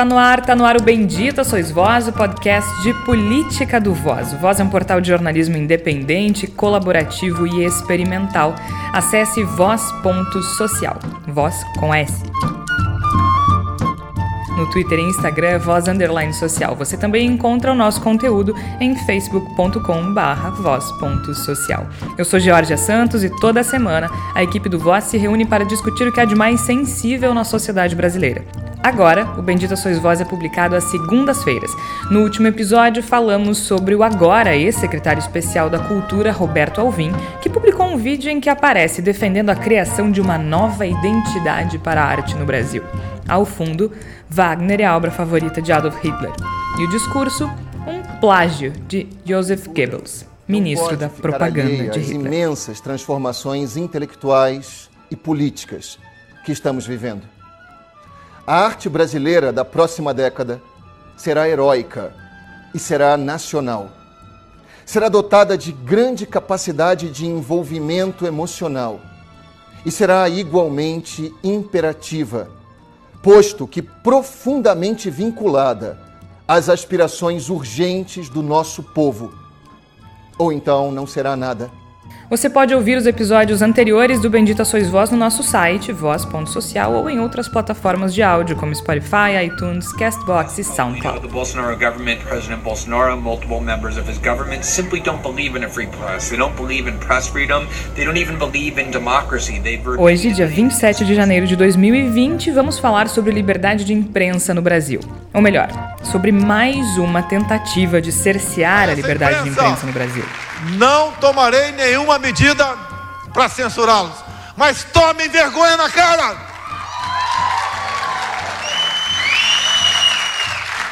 Tá no ar, tá no ar o Bendita Sois Voz, o podcast de política do Voz. O Voz é um portal de jornalismo independente, colaborativo e experimental. Acesse voz.social, voz com S. No Twitter e Instagram, voz underline social. Você também encontra o nosso conteúdo em facebook.com barra voz.social. Eu sou Georgia Santos e toda semana a equipe do Voz se reúne para discutir o que há de mais sensível na sociedade brasileira. Agora, o Bendita Sois Voz é publicado às segundas-feiras. No último episódio, falamos sobre o agora ex-secretário especial da Cultura, Roberto Alvim, que publicou um vídeo em que aparece defendendo a criação de uma nova identidade para a arte no Brasil. Ao fundo, Wagner é a obra favorita de Adolf Hitler. E o discurso, um plágio de Joseph Goebbels, ministro da propaganda de Hitler. imensas transformações intelectuais e políticas que estamos vivendo. A arte brasileira da próxima década será heróica e será nacional. Será dotada de grande capacidade de envolvimento emocional e será igualmente imperativa, posto que profundamente vinculada às aspirações urgentes do nosso povo. Ou então não será nada. Você pode ouvir os episódios anteriores do Bendita Sois Voz no nosso site, voz.social, ou em outras plataformas de áudio, como Spotify, iTunes, Castbox e SoundCloud. The Bolsonaro government, President Bolsonaro, multiple members of his government simply don't believe in a free press. They don't believe in press freedom. They don't even believe in democracy. They Hoje, dia 27 de janeiro de 2020, vamos falar sobre liberdade de imprensa no Brasil. Ou melhor, sobre mais uma tentativa de cercear a liberdade de imprensa no Brasil. Não tomarei nenhuma medida para censurá-los, mas tomem vergonha na cara.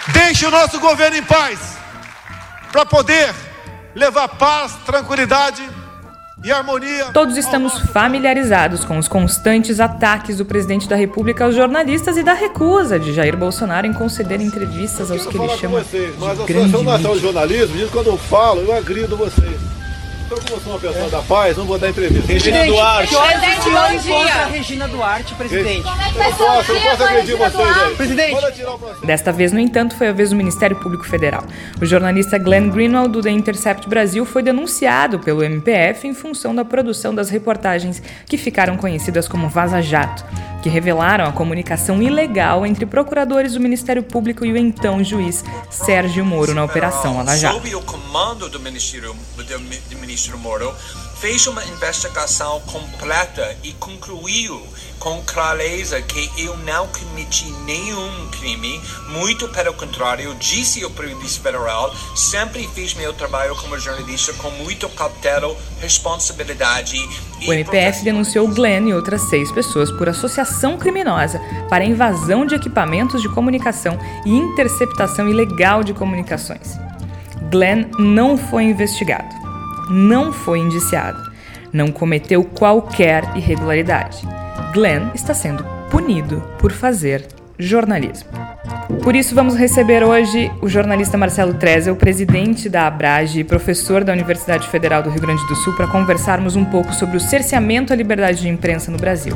Deixe o nosso governo em paz, para poder levar paz, tranquilidade e harmonia. Todos estamos familiarizados com os constantes ataques do presidente da República aos jornalistas e da recusa de Jair Bolsonaro em conceder entrevistas aos que ele chama vocês, de mas a grande Associação Nacional de. Jornalismo diz que quando eu falo, eu agrido vocês. Então, como eu sou uma pessoa da paz, não vou dar entrevista. Regina Duarte. Presidente, bom dia. Regina Duarte, presidente. Eu não posso, eu posso agredir vocês aí. Presidente. O. Desta vez, no entanto, foi a vez do Ministério Público Federal. O jornalista Glenn Greenwald, do The Intercept Brasil, foi denunciado pelo MPF em função da produção das reportagens que ficaram conhecidas como Vaza Jato, que revelaram a comunicação ilegal entre procuradores do Ministério Público e o então juiz Sérgio Moro na Operação Lava Jato. Sob o comando do Ministério, do, ministro Moro, fez uma investigação completa e concluiu com clareza que eu não cometi nenhum crime. Muito pelo contrário, disse o Polícia Federal, sempre fiz meu trabalho como jornalista com muito cautela, responsabilidade e O MPF denunciou Glenn e outras seis pessoas por associação criminosa para invasão de equipamentos de comunicação e interceptação ilegal de comunicações. Glenn não foi investigado, não foi indiciado, não cometeu qualquer irregularidade. Glenn está sendo punido por fazer jornalismo. Por isso, vamos receber hoje o jornalista Marcelo Trezel, presidente da Abrage e professor da Universidade Federal do Rio Grande do Sul, para conversarmos um pouco sobre o cerceamento à liberdade de imprensa no Brasil.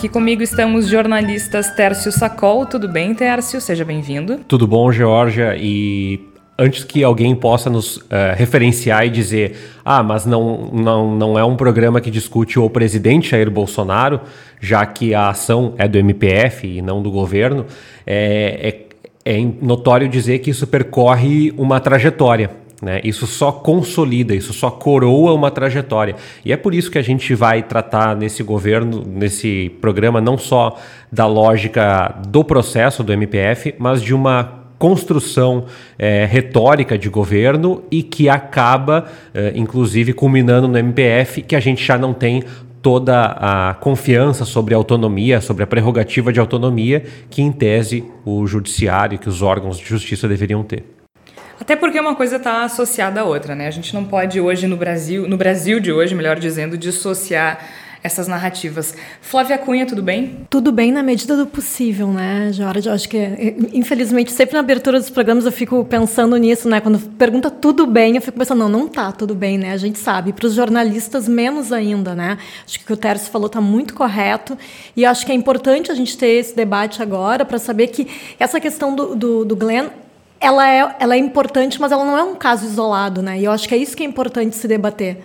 Aqui comigo estão os jornalistas Tércio Sacol. Tudo bem, Tércio? Seja bem-vindo. Tudo bom, Georgia? E antes que alguém possa nos eh, referenciar e dizer, ah, mas não, não, não é um programa que discute o presidente Jair Bolsonaro, já que a ação é do MPF e não do governo, é, é, é notório dizer que isso percorre uma trajetória. Né? Isso só consolida, isso só coroa uma trajetória. E é por isso que a gente vai tratar nesse governo, nesse programa, não só da lógica do processo do MPF, mas de uma construção eh, retórica de governo e que acaba, eh, inclusive, culminando no MPF, que a gente já não tem toda a confiança sobre a autonomia, sobre a prerrogativa de autonomia que, em tese, o judiciário, que os órgãos de justiça deveriam ter. Até porque uma coisa está associada à outra, né? A gente não pode hoje no Brasil, no Brasil de hoje, melhor dizendo, dissociar essas narrativas. Flávia Cunha, tudo bem? Tudo bem na medida do possível, né, Jorge? Eu acho que, infelizmente, sempre na abertura dos programas eu fico pensando nisso, né? Quando pergunta tudo bem, eu fico pensando, não, não tá tudo bem, né? A gente sabe. Para os jornalistas, menos ainda, né? Acho que o que o Tércio falou está muito correto. E acho que é importante a gente ter esse debate agora para saber que essa questão do, do, do Glenn ela é, ela é importante, mas ela não é um caso isolado, né? E eu acho que é isso que é importante se debater.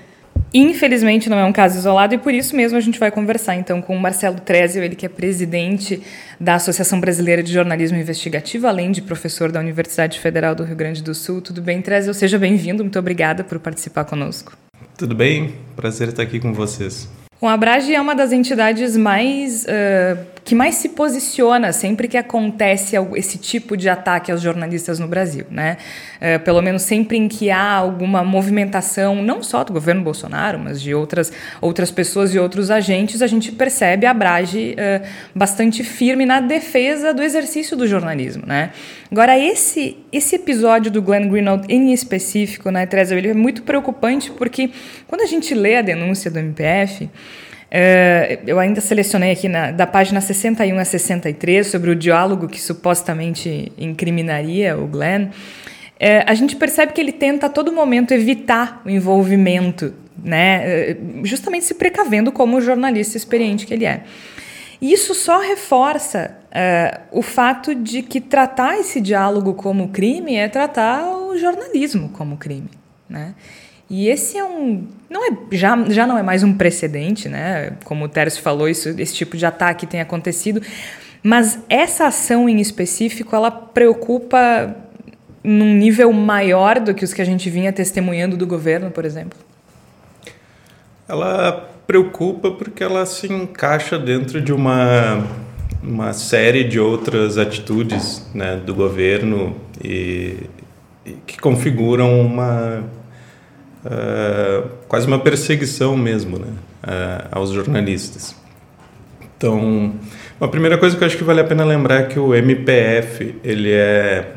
Infelizmente não é um caso isolado e por isso mesmo a gente vai conversar então com o Marcelo Trezio, ele que é presidente da Associação Brasileira de Jornalismo Investigativo, além de professor da Universidade Federal do Rio Grande do Sul. Tudo bem, Trezio? Seja bem-vindo, muito obrigada por participar conosco. Tudo bem? Prazer estar aqui com vocês. Bom, a Abrage é uma das entidades mais uh, que mais se posiciona sempre que acontece esse tipo de ataque aos jornalistas no Brasil, né? Uh, pelo menos sempre em que há alguma movimentação, não só do governo Bolsonaro, mas de outras, outras pessoas e outros agentes, a gente percebe a Abrage uh, bastante firme na defesa do exercício do jornalismo, né? Agora, esse, esse episódio do Glenn Greenwald em específico, né, Teresa, ele é muito preocupante porque quando a gente lê a denúncia do MPF, é, eu ainda selecionei aqui na, da página 61 a 63 sobre o diálogo que supostamente incriminaria o Glenn. É, a gente percebe que ele tenta a todo momento evitar o envolvimento, né, é, justamente se precavendo como jornalista experiente que ele é. E isso só reforça uh, o fato de que tratar esse diálogo como crime é tratar o jornalismo como crime. Né? E esse é um. Não é, já, já não é mais um precedente, né? Como o Tércio falou, isso, esse tipo de ataque tem acontecido. Mas essa ação em específico, ela preocupa num nível maior do que os que a gente vinha testemunhando do governo, por exemplo? Ela preocupa porque ela se encaixa dentro de uma, uma série de outras atitudes né, do governo e, e que configuram uma uh, quase uma perseguição mesmo né, uh, aos jornalistas. Então, a primeira coisa que eu acho que vale a pena lembrar é que o MPF ele é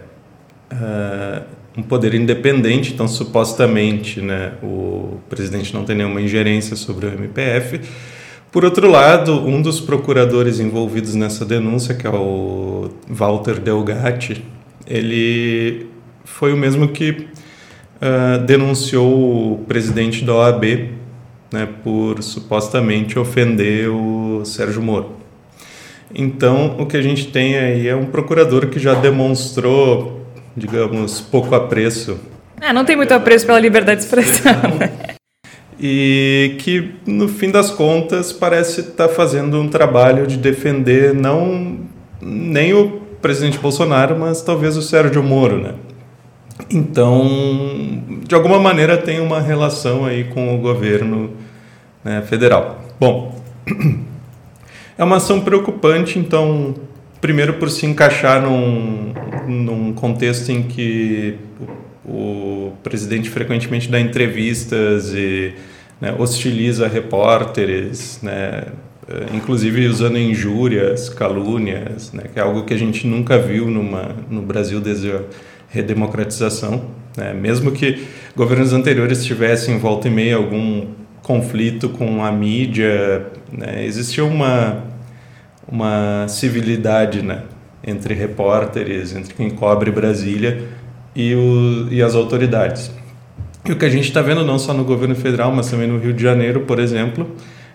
uh, um poder independente, então supostamente né, o presidente não tem nenhuma ingerência sobre o MPF. Por outro lado, um dos procuradores envolvidos nessa denúncia, que é o Walter Delgatti, ele foi o mesmo que uh, denunciou o presidente da OAB né, por supostamente ofender o Sérgio Moro. Então, o que a gente tem aí é um procurador que já demonstrou, digamos, pouco apreço. É, não tem muito apreço pela liberdade de expressão. Né? e que, no fim das contas, parece estar tá fazendo um trabalho de defender não nem o presidente Bolsonaro, mas talvez o Sérgio Moro, né? Então, de alguma maneira tem uma relação aí com o governo né, federal. Bom, é uma ação preocupante, então, primeiro por se encaixar num, num contexto em que o, o presidente frequentemente dá entrevistas e né, hostiliza repórteres, né, inclusive usando injúrias, calúnias, né, que é algo que a gente nunca viu numa, no Brasil desde redemocratização. Né? Mesmo que governos anteriores tivessem volta e meia algum conflito com a mídia, né? existia uma, uma civilidade né? entre repórteres, entre quem cobre Brasília e, o, e as autoridades. E o que a gente está vendo não só no governo federal, mas também no Rio de Janeiro, por exemplo,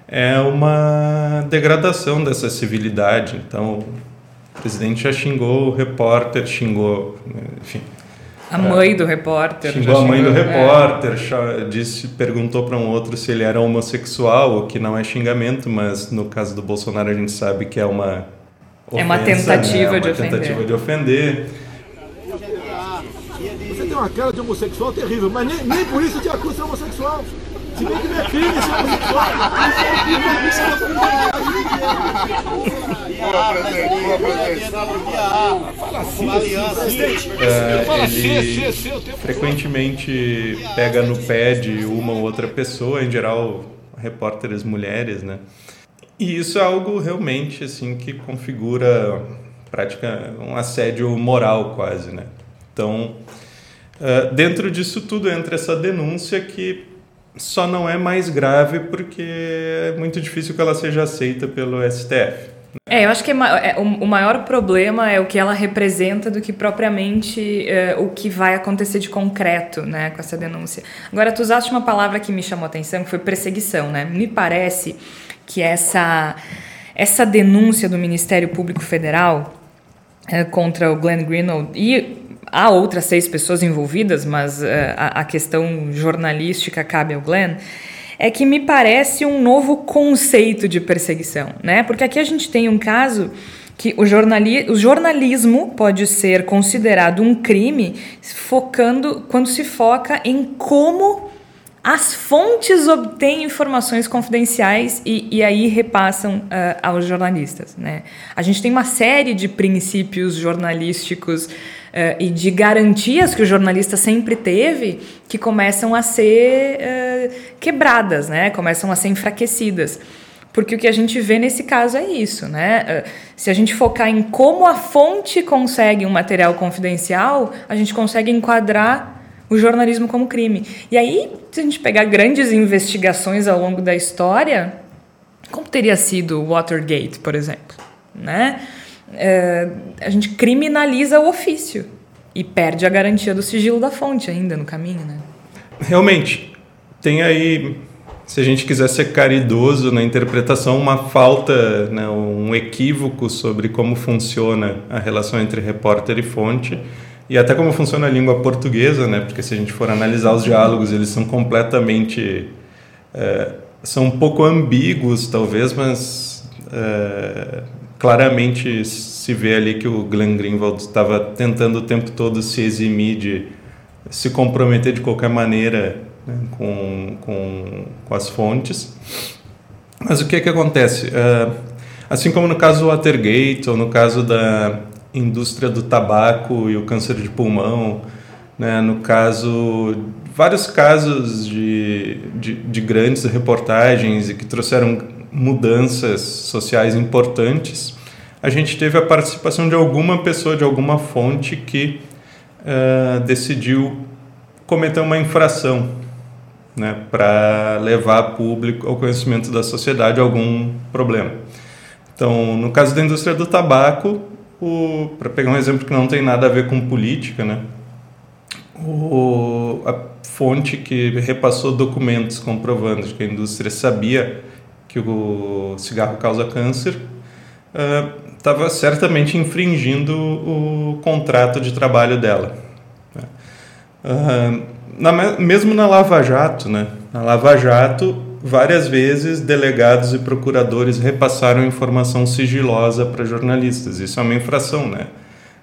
é uma degradação dessa civilidade. Então, presidente já xingou o repórter, xingou, enfim. A mãe do repórter. Xingou a mãe xingou, do é. repórter, é. disse, perguntou para um outro se ele era homossexual, o que não é xingamento, mas no caso do Bolsonaro a gente sabe que é uma ofensa, é uma tentativa né? é uma de tentativa ofender. de ofender. Você tem uma cara de homossexual terrível, mas nem, nem por isso te acusa de homossexual. É ele frequentemente pega no pé de uma ou outra pessoa, em geral repórteres mulheres, né? E isso é algo realmente assim que configura prática um assédio moral quase, né? Então, dentro disso tudo entra essa denúncia que só não é mais grave porque é muito difícil que ela seja aceita pelo STF. É, eu acho que é, é, o, maior problema é o que ela representa do que propriamente é, o que vai acontecer de concreto né, com essa denúncia. Agora, tu usaste uma palavra que me chamou a atenção, que foi perseguição. Né? Me parece que essa, essa denúncia do Ministério Público Federal é, contra o Glenn Greenwald e há outras seis pessoas envolvidas, mas é, a, a questão jornalística cabe ao Glenn é que me parece um novo conceito de perseguição, né? Porque aqui a gente tem um caso que o, jornali o jornalismo pode ser considerado um crime focando quando se foca em como as fontes obtêm informações confidenciais e, e aí repassam uh, aos jornalistas. Né? A gente tem uma série de princípios jornalísticos uh, e de garantias que o jornalista sempre teve que começam a ser uh, quebradas, né? começam a ser enfraquecidas. Porque o que a gente vê nesse caso é isso, né? Se a gente focar em como a fonte consegue um material confidencial, a gente consegue enquadrar o jornalismo como crime. E aí, se a gente pegar grandes investigações ao longo da história, como teria sido Watergate, por exemplo, né? É, a gente criminaliza o ofício e perde a garantia do sigilo da fonte ainda no caminho, né? Realmente, tem aí, se a gente quiser ser caridoso na interpretação, uma falta, né, um equívoco sobre como funciona a relação entre repórter e fonte e até como funciona a língua portuguesa, né? Porque se a gente for analisar os diálogos, eles são completamente é, são um pouco ambíguos, talvez, mas é, claramente se vê ali que o Glenn Greenwald estava tentando o tempo todo se eximir de se comprometer de qualquer maneira né, com, com, com as fontes. Mas o que é que acontece? É, assim como no caso do Watergate ou no caso da indústria do tabaco e o câncer de pulmão, né? no caso, vários casos de, de, de grandes reportagens e que trouxeram mudanças sociais importantes, a gente teve a participação de alguma pessoa, de alguma fonte que uh, decidiu cometer uma infração né, para levar público ao conhecimento da sociedade algum problema. Então, no caso da indústria do tabaco, para pegar um exemplo que não tem nada a ver com política, né? O, a fonte que repassou documentos comprovando que a indústria sabia que o cigarro causa câncer estava uh, certamente infringindo o contrato de trabalho dela. Uh, na, mesmo na Lava Jato, né? Na Lava Jato, várias vezes delegados e procuradores repassaram informação sigilosa para jornalistas. Isso é uma infração, né?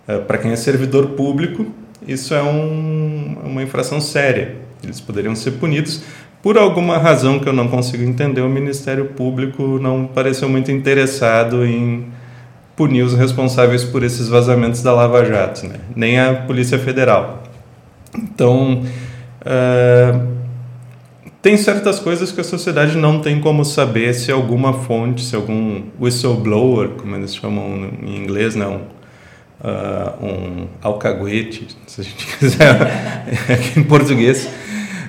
É, para quem é servidor público, isso é um, uma infração séria. Eles poderiam ser punidos. Por alguma razão que eu não consigo entender, o Ministério Público não pareceu muito interessado em punir os responsáveis por esses vazamentos da Lava Jato, né? nem a Polícia Federal. Então, uh, tem certas coisas que a sociedade não tem como saber se alguma fonte, se algum whistleblower, como eles chamam em inglês, né? uh, um alcaguete, se a gente quiser, em português,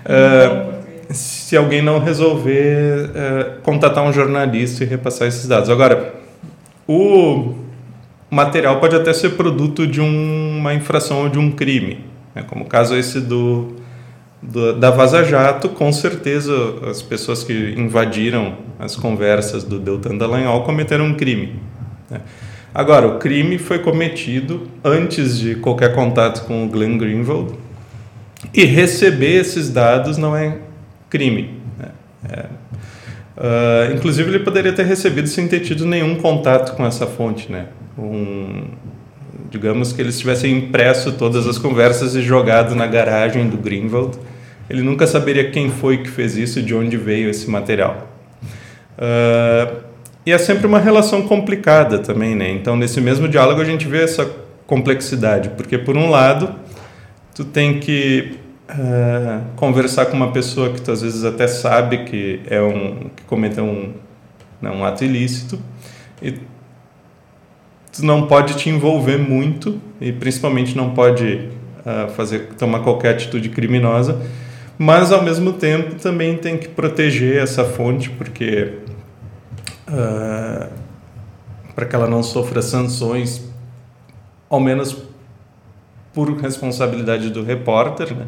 uh, se alguém não resolver uh, contatar um jornalista e repassar esses dados. Agora, o material pode até ser produto de um, uma infração ou de um crime, né? como o caso esse do do, da Vaza Jato, com certeza as pessoas que invadiram as conversas do Deltan Dallagnol cometeram um crime. Né? Agora, o crime foi cometido antes de qualquer contato com o Glenn Greenwald e receber esses dados não é crime. Né? É, uh, inclusive, ele poderia ter recebido sem ter tido nenhum contato com essa fonte. Né? Um, digamos que eles tivessem impresso todas as conversas e jogado na garagem do Greenwald ele nunca saberia quem foi que fez isso e de onde veio esse material. Uh, e é sempre uma relação complicada também, né? Então, nesse mesmo diálogo a gente vê essa complexidade, porque por um lado, tu tem que uh, conversar com uma pessoa que tu às vezes até sabe que é um que cometeu um, né, um ato ilícito e tu não pode te envolver muito e principalmente não pode uh, fazer tomar qualquer atitude criminosa mas ao mesmo tempo também tem que proteger essa fonte, porque uh, para que ela não sofra sanções, ao menos por responsabilidade do repórter, né?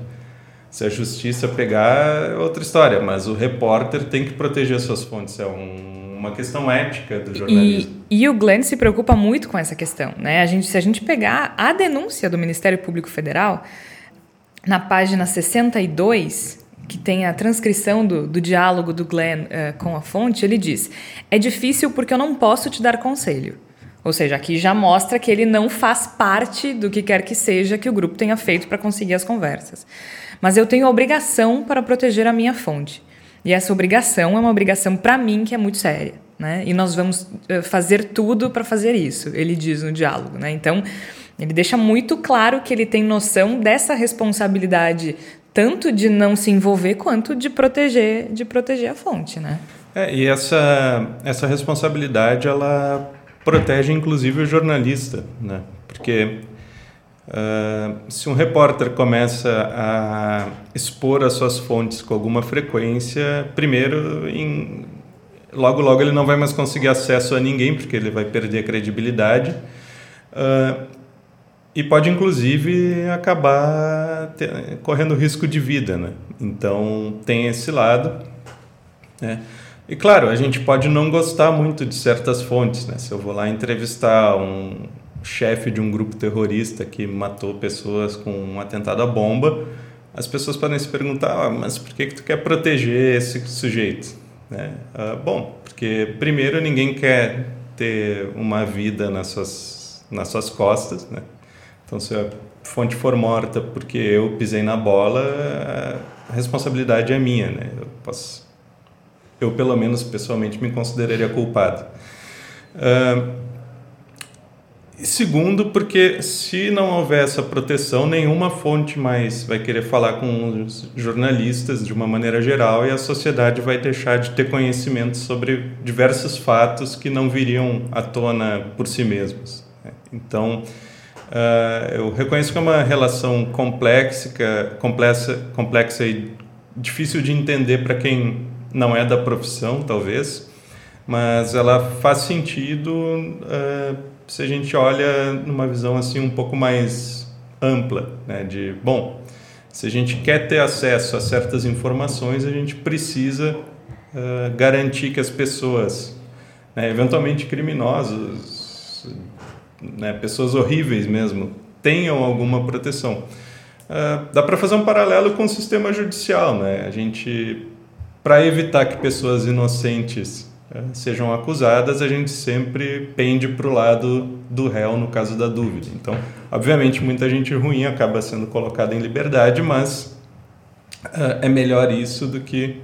Se a justiça pegar, é outra história, mas o repórter tem que proteger suas fontes, é um, uma questão ética do jornalismo. E, e, o Glenn se preocupa muito com essa questão. Né? A gente, se a gente pegar a denúncia do Ministério Público Federal, na página 62, que tem a transcrição do, do diálogo do Glenn uh, com a fonte, ele diz: É difícil porque eu não posso te dar conselho. Ou seja, aqui já mostra que ele não faz parte do que quer que seja que o grupo tenha feito para conseguir as conversas mas eu tenho a obrigação para proteger a minha fonte. E essa obrigação é uma obrigação para mim que é muito séria. Né? E nós vamos eh, fazer tudo para fazer isso, ele diz no diálogo. Né? Então, ele deixa muito claro que ele tem noção dessa responsabilidade, tanto de não se envolver quanto de proteger, de proteger a fonte. Né? É, e essa, essa responsabilidade ela protege inclusive o jornalista, né? porque Uh, se um repórter começa a expor as suas fontes com alguma frequência, primeiro, em, logo logo ele não vai mais conseguir acesso a ninguém, porque ele vai perder a credibilidade. Uh, e pode, inclusive, acabar correndo risco de vida. Né? Então, tem esse lado. Né? E, claro, a gente pode não gostar muito de certas fontes. Né? Se eu vou lá entrevistar um chefe de um grupo terrorista que matou pessoas com um atentado à bomba, as pessoas podem se perguntar, ah, mas por que, que tu quer proteger esse sujeito? Né? Ah, bom, porque primeiro ninguém quer ter uma vida nas suas, nas suas costas, né? Então, se a fonte for morta porque eu pisei na bola, a responsabilidade é minha, né? Eu posso, eu pelo menos pessoalmente me consideraria culpado. E segundo, porque se não houver essa proteção, nenhuma fonte mais vai querer falar com os jornalistas de uma maneira geral e a sociedade vai deixar de ter conhecimento sobre diversos fatos que não viriam à tona por si mesmos. Então, uh, eu reconheço que é uma relação complexa, complexa, complexa e difícil de entender para quem não é da profissão, talvez, mas ela faz sentido. Se a gente olha numa visão assim um pouco mais ampla, né, de bom, se a gente quer ter acesso a certas informações, a gente precisa uh, garantir que as pessoas, né, eventualmente criminosos, né, pessoas horríveis mesmo, tenham alguma proteção. Uh, dá para fazer um paralelo com o sistema judicial, né? A gente, para evitar que pessoas inocentes sejam acusadas, a gente sempre pende para o lado do réu no caso da dúvida. Então, obviamente, muita gente ruim acaba sendo colocada em liberdade, mas uh, é melhor isso do que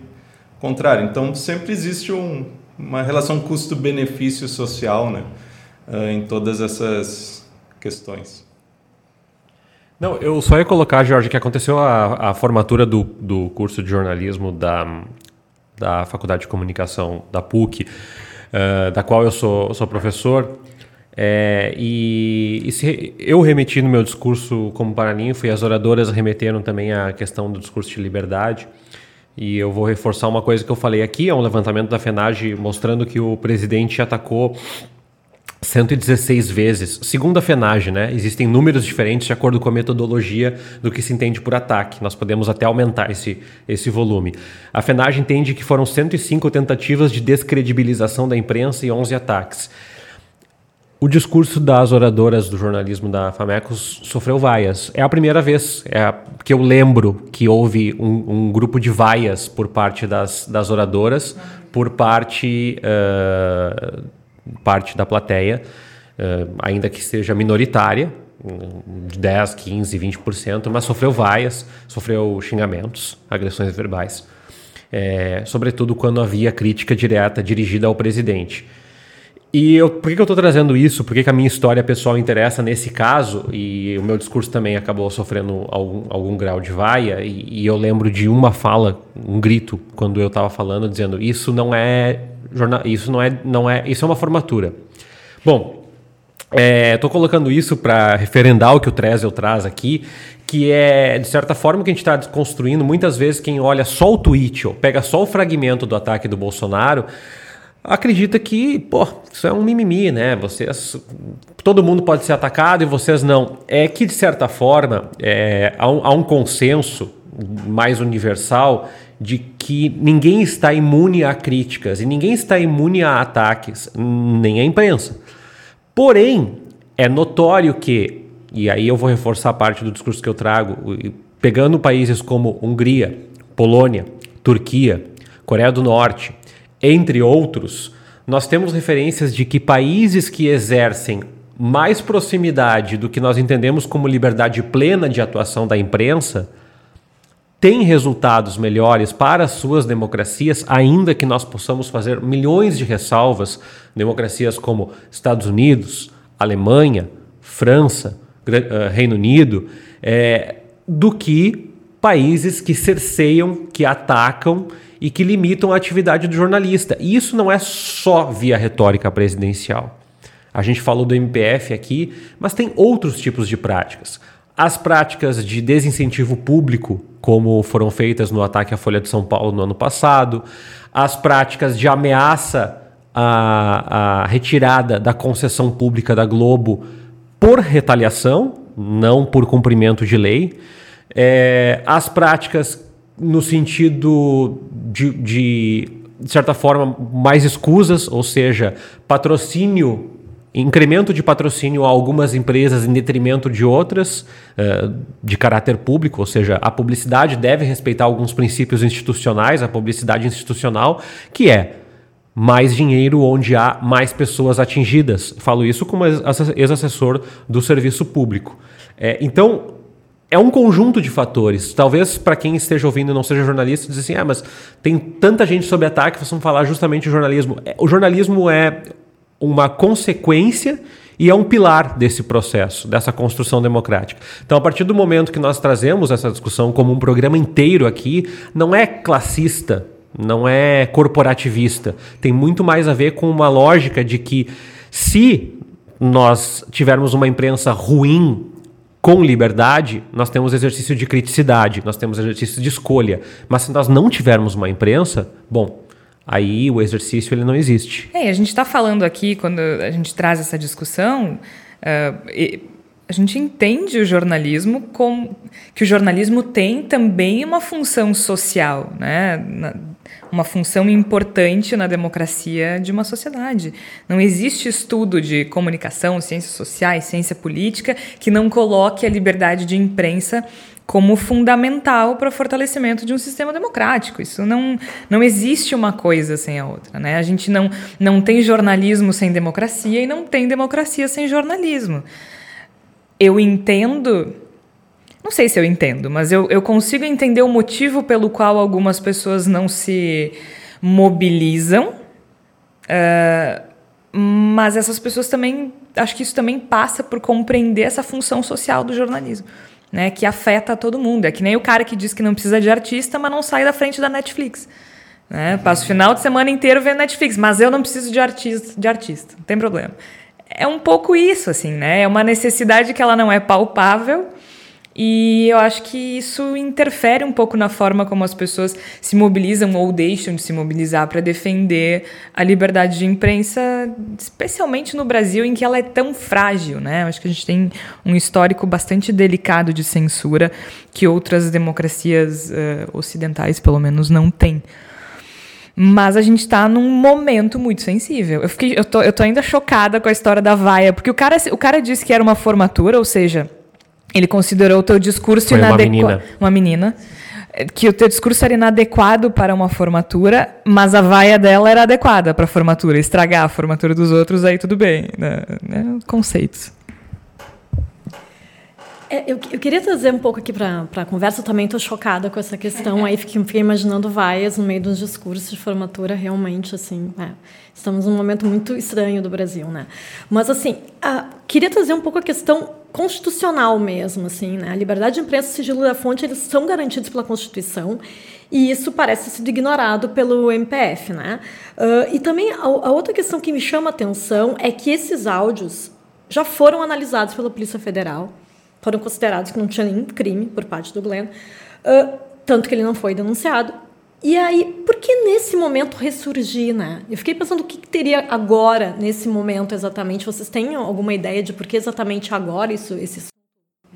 o contrário. Então, sempre existe um, uma relação custo-benefício social né, uh, em todas essas questões. Não, eu só ia colocar, Jorge, que aconteceu a, a formatura do, do curso de jornalismo da da Faculdade de Comunicação da PUC, uh, da qual eu sou, sou professor. É, e, e se, eu remeti no meu discurso como paraninfo e as oradoras remeteram também à questão do discurso de liberdade. E eu vou reforçar uma coisa que eu falei aqui, é um levantamento da FENAGE mostrando que o presidente atacou 116 vezes. Segundo a FENAGE, né, existem números diferentes de acordo com a metodologia do que se entende por ataque. Nós podemos até aumentar esse, esse volume. A FENAGE entende que foram 105 tentativas de descredibilização da imprensa e 11 ataques. O discurso das oradoras do jornalismo da Famecos sofreu vaias. É a primeira vez é que eu lembro que houve um, um, grupo de vaias por parte das, das oradoras, por parte uh, parte da plateia, uh, ainda que seja minoritária, de 10, 15, 20%, mas sofreu vaias, sofreu xingamentos, agressões verbais, é, sobretudo quando havia crítica direta dirigida ao presidente. E eu, por que, que eu estou trazendo isso? Por que, que, a minha história pessoal interessa nesse caso? E o meu discurso também acabou sofrendo algum, algum grau de vaia. E, e, eu lembro de uma fala, um grito, quando eu estava falando, dizendo: Isso não é jornal, isso não é, não é, isso é uma formatura. Bom, Estou é, colocando isso para referendar o que o Trezel traz aqui, que é, de certa forma, que a gente está desconstruindo. Muitas vezes, quem olha só o tweet ou pega só o fragmento do ataque do Bolsonaro acredita que, pô, isso é um mimimi, né? Vocês, todo mundo pode ser atacado e vocês não. É que de certa forma é, há, um, há um consenso mais universal de que ninguém está imune a críticas e ninguém está imune a ataques, nem a imprensa. Porém, é notório que, e aí eu vou reforçar a parte do discurso que eu trago, pegando países como Hungria, Polônia, Turquia, Coreia do Norte, entre outros, nós temos referências de que países que exercem mais proximidade do que nós entendemos como liberdade plena de atuação da imprensa têm resultados melhores para as suas democracias, ainda que nós possamos fazer milhões de ressalvas, democracias como Estados Unidos, Alemanha, França, eh, Reino Unido, é, do que países que cerceiam, que atacam e que limitam a atividade do jornalista. E isso não é só via retórica presidencial. A gente falou do MPF aqui, mas tem outros tipos de práticas. As práticas de desincentivo público, como foram feitas no ataque à Folha de São Paulo no ano passado, as práticas de ameaça à, à retirada da concessão pública da Globo por retaliação, não por cumprimento de lei, é, as práticas no sentido de, de, de certa forma, mais escusas, ou seja, patrocínio incremento de patrocínio a algumas empresas em detrimento de outras, uh, de caráter público, ou seja, a publicidade deve respeitar alguns princípios institucionais, a publicidade institucional, que é mais dinheiro onde há mais pessoas atingidas. Falo isso como ex-assessor do serviço público. É, então, é um conjunto de fatores. Talvez para quem esteja ouvindo e não seja jornalista, diz assim: ah, mas tem tanta gente sob ataque, vamos falar justamente o jornalismo. É, o jornalismo é uma consequência e é um pilar desse processo, dessa construção democrática. Então, a partir do momento que nós trazemos essa discussão como um programa inteiro aqui, não é classista, não é corporativista. Tem muito mais a ver com uma lógica de que se nós tivermos uma imprensa ruim com liberdade, nós temos exercício de criticidade, nós temos exercício de escolha. Mas se nós não tivermos uma imprensa, bom, aí o exercício ele não existe. É, a gente está falando aqui, quando a gente traz essa discussão, uh, a gente entende o jornalismo como que o jornalismo tem também uma função social, né? uma função importante na democracia de uma sociedade. Não existe estudo de comunicação, ciências sociais, ciência política que não coloque a liberdade de imprensa como fundamental para o fortalecimento de um sistema democrático. Isso não, não existe uma coisa sem a outra. Né? A gente não, não tem jornalismo sem democracia e não tem democracia sem jornalismo. Eu entendo. Não sei se eu entendo, mas eu, eu consigo entender o motivo pelo qual algumas pessoas não se mobilizam. Uh, mas essas pessoas também. Acho que isso também passa por compreender essa função social do jornalismo né, que afeta todo mundo. É que nem o cara que diz que não precisa de artista, mas não sai da frente da Netflix. Né? Passa o final de semana inteiro vendo Netflix, mas eu não preciso de artista, de artista, não tem problema. É um pouco isso, assim, né? É uma necessidade que ela não é palpável, e eu acho que isso interfere um pouco na forma como as pessoas se mobilizam ou deixam de se mobilizar para defender a liberdade de imprensa, especialmente no Brasil, em que ela é tão frágil. Né? Eu acho que a gente tem um histórico bastante delicado de censura que outras democracias uh, ocidentais, pelo menos, não têm. Mas a gente está num momento muito sensível. Eu, fiquei, eu, tô, eu tô ainda chocada com a história da vaia, porque o cara, o cara disse que era uma formatura, ou seja, ele considerou o teu discurso inadequado. Uma menina. Que o teu discurso era inadequado para uma formatura, mas a vaia dela era adequada para a formatura. Estragar a formatura dos outros, aí tudo bem. Né? É, conceitos. É, eu, eu, queria trazer um pouco aqui para a conversa. Eu também estou chocada com essa questão. Aí fiquei, fiquei, imaginando vaias no meio dos discursos de formatura. Realmente, assim, é, estamos num momento muito estranho do Brasil, né? Mas, assim, a, queria trazer um pouco a questão constitucional mesmo, assim, né? A liberdade de imprensa e o sigilo da fonte eles são garantidos pela Constituição e isso parece sido ignorado pelo MPF, né? Uh, e também a, a outra questão que me chama a atenção é que esses áudios já foram analisados pela Polícia Federal, foram considerados que não tinha nenhum crime por parte do Glenn, uh, tanto que ele não foi denunciado. E aí, por que nesse momento ressurgir, né? Eu fiquei pensando o que, que teria agora, nesse momento exatamente. Vocês têm alguma ideia de por que exatamente agora isso, esse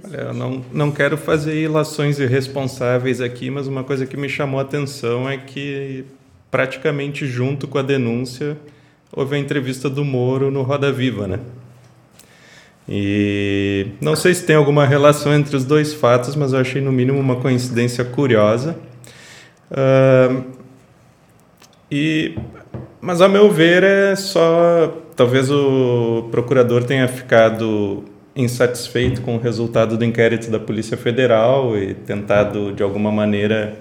Olha, eu não, não quero fazer ilações irresponsáveis aqui, mas uma coisa que me chamou a atenção é que, praticamente junto com a denúncia, houve a entrevista do Moro no Roda Viva, né? E não sei se tem alguma relação entre os dois fatos, mas eu achei no mínimo uma coincidência curiosa. Uh, e, mas, a meu ver, é só. Talvez o procurador tenha ficado insatisfeito com o resultado do inquérito da Polícia Federal e tentado, de alguma maneira,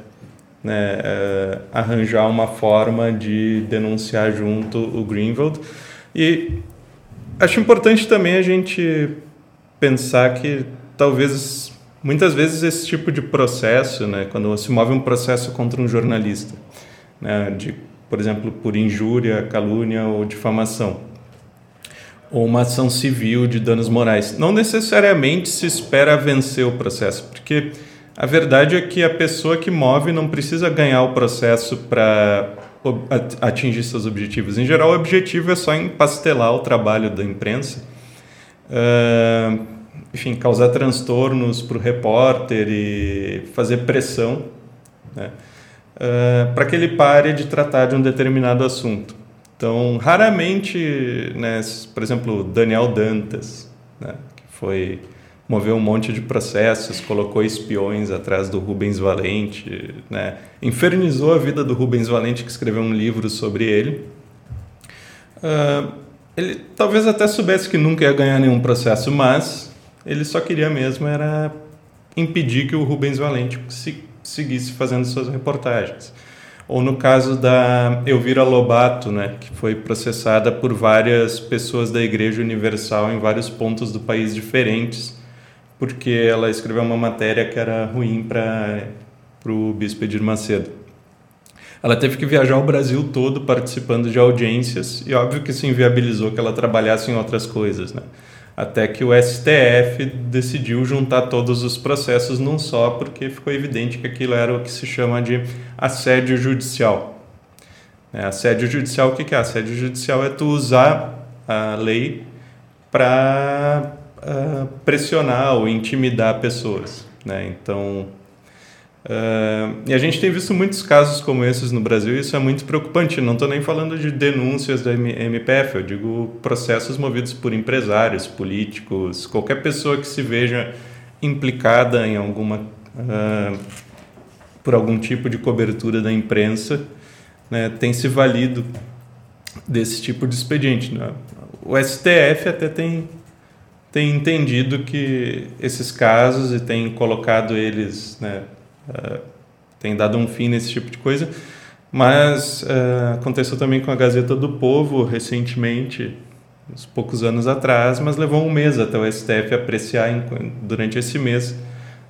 né, uh, arranjar uma forma de denunciar junto o Greenwald. E acho importante também a gente pensar que talvez muitas vezes esse tipo de processo, né, quando se move um processo contra um jornalista, né, de, por exemplo, por injúria, calúnia ou difamação, ou uma ação civil de danos morais. Não necessariamente se espera vencer o processo, porque a verdade é que a pessoa que move não precisa ganhar o processo para atingir seus objetivos. Em geral, o objetivo é só empastelar o trabalho da imprensa, uh, enfim, causar transtornos para o repórter e fazer pressão né, uh, para que ele pare de tratar de um determinado assunto. Então, raramente, né, por exemplo, Daniel Dantas, né, que foi moveu um monte de processos, colocou espiões atrás do Rubens Valente, né, infernizou a vida do Rubens Valente, que escreveu um livro sobre ele. Uh, ele talvez até soubesse que nunca ia ganhar nenhum processo, mas ele só queria mesmo era impedir que o Rubens Valente seguisse fazendo suas reportagens ou no caso da Elvira Lobato, né, que foi processada por várias pessoas da Igreja Universal em vários pontos do país diferentes, porque ela escreveu uma matéria que era ruim para o bispo Edir Macedo. Ela teve que viajar o Brasil todo participando de audiências e óbvio que isso inviabilizou que ela trabalhasse em outras coisas, né? até que o STF decidiu juntar todos os processos num só, porque ficou evidente que aquilo era o que se chama de assédio judicial. É, assédio judicial, o que é? Assédio judicial é tu usar a lei para uh, pressionar ou intimidar pessoas. Né? Então, Uh, e a gente tem visto muitos casos como esses no Brasil e isso é muito preocupante. Não estou nem falando de denúncias da MPF, eu digo processos movidos por empresários, políticos, qualquer pessoa que se veja implicada em alguma uh, por algum tipo de cobertura da imprensa, né, tem se valido desse tipo de expediente. Né? O STF até tem tem entendido que esses casos e tem colocado eles né, uh, tem dado um fim nesse tipo de coisa. Mas uh, aconteceu também com a Gazeta do Povo recentemente, uns poucos anos atrás, mas levou um mês até o STF apreciar em, durante esse mês.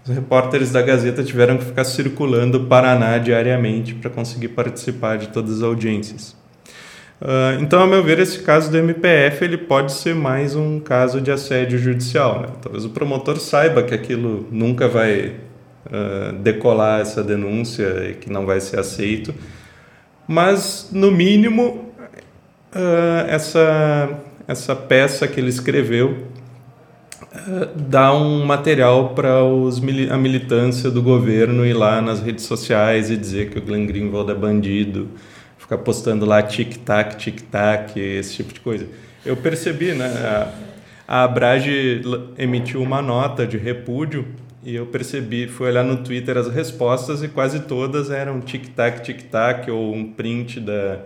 Os repórteres da Gazeta tiveram que ficar circulando o Paraná diariamente para conseguir participar de todas as audiências. Uh, então, a meu ver, esse caso do MPF ele pode ser mais um caso de assédio judicial. Né? Talvez o promotor saiba que aquilo nunca vai uh, decolar essa denúncia e que não vai ser aceito. Mas, no mínimo, uh, essa, essa peça que ele escreveu dá um material para a militância do governo ir lá nas redes sociais e dizer que o Glenn Greenwald é bandido, postando lá tic-tac, tic-tac, esse tipo de coisa. Eu percebi, né? A, a Abrage emitiu uma nota de repúdio e eu percebi, fui olhar no Twitter as respostas e quase todas eram tic-tac, tic-tac ou um print da,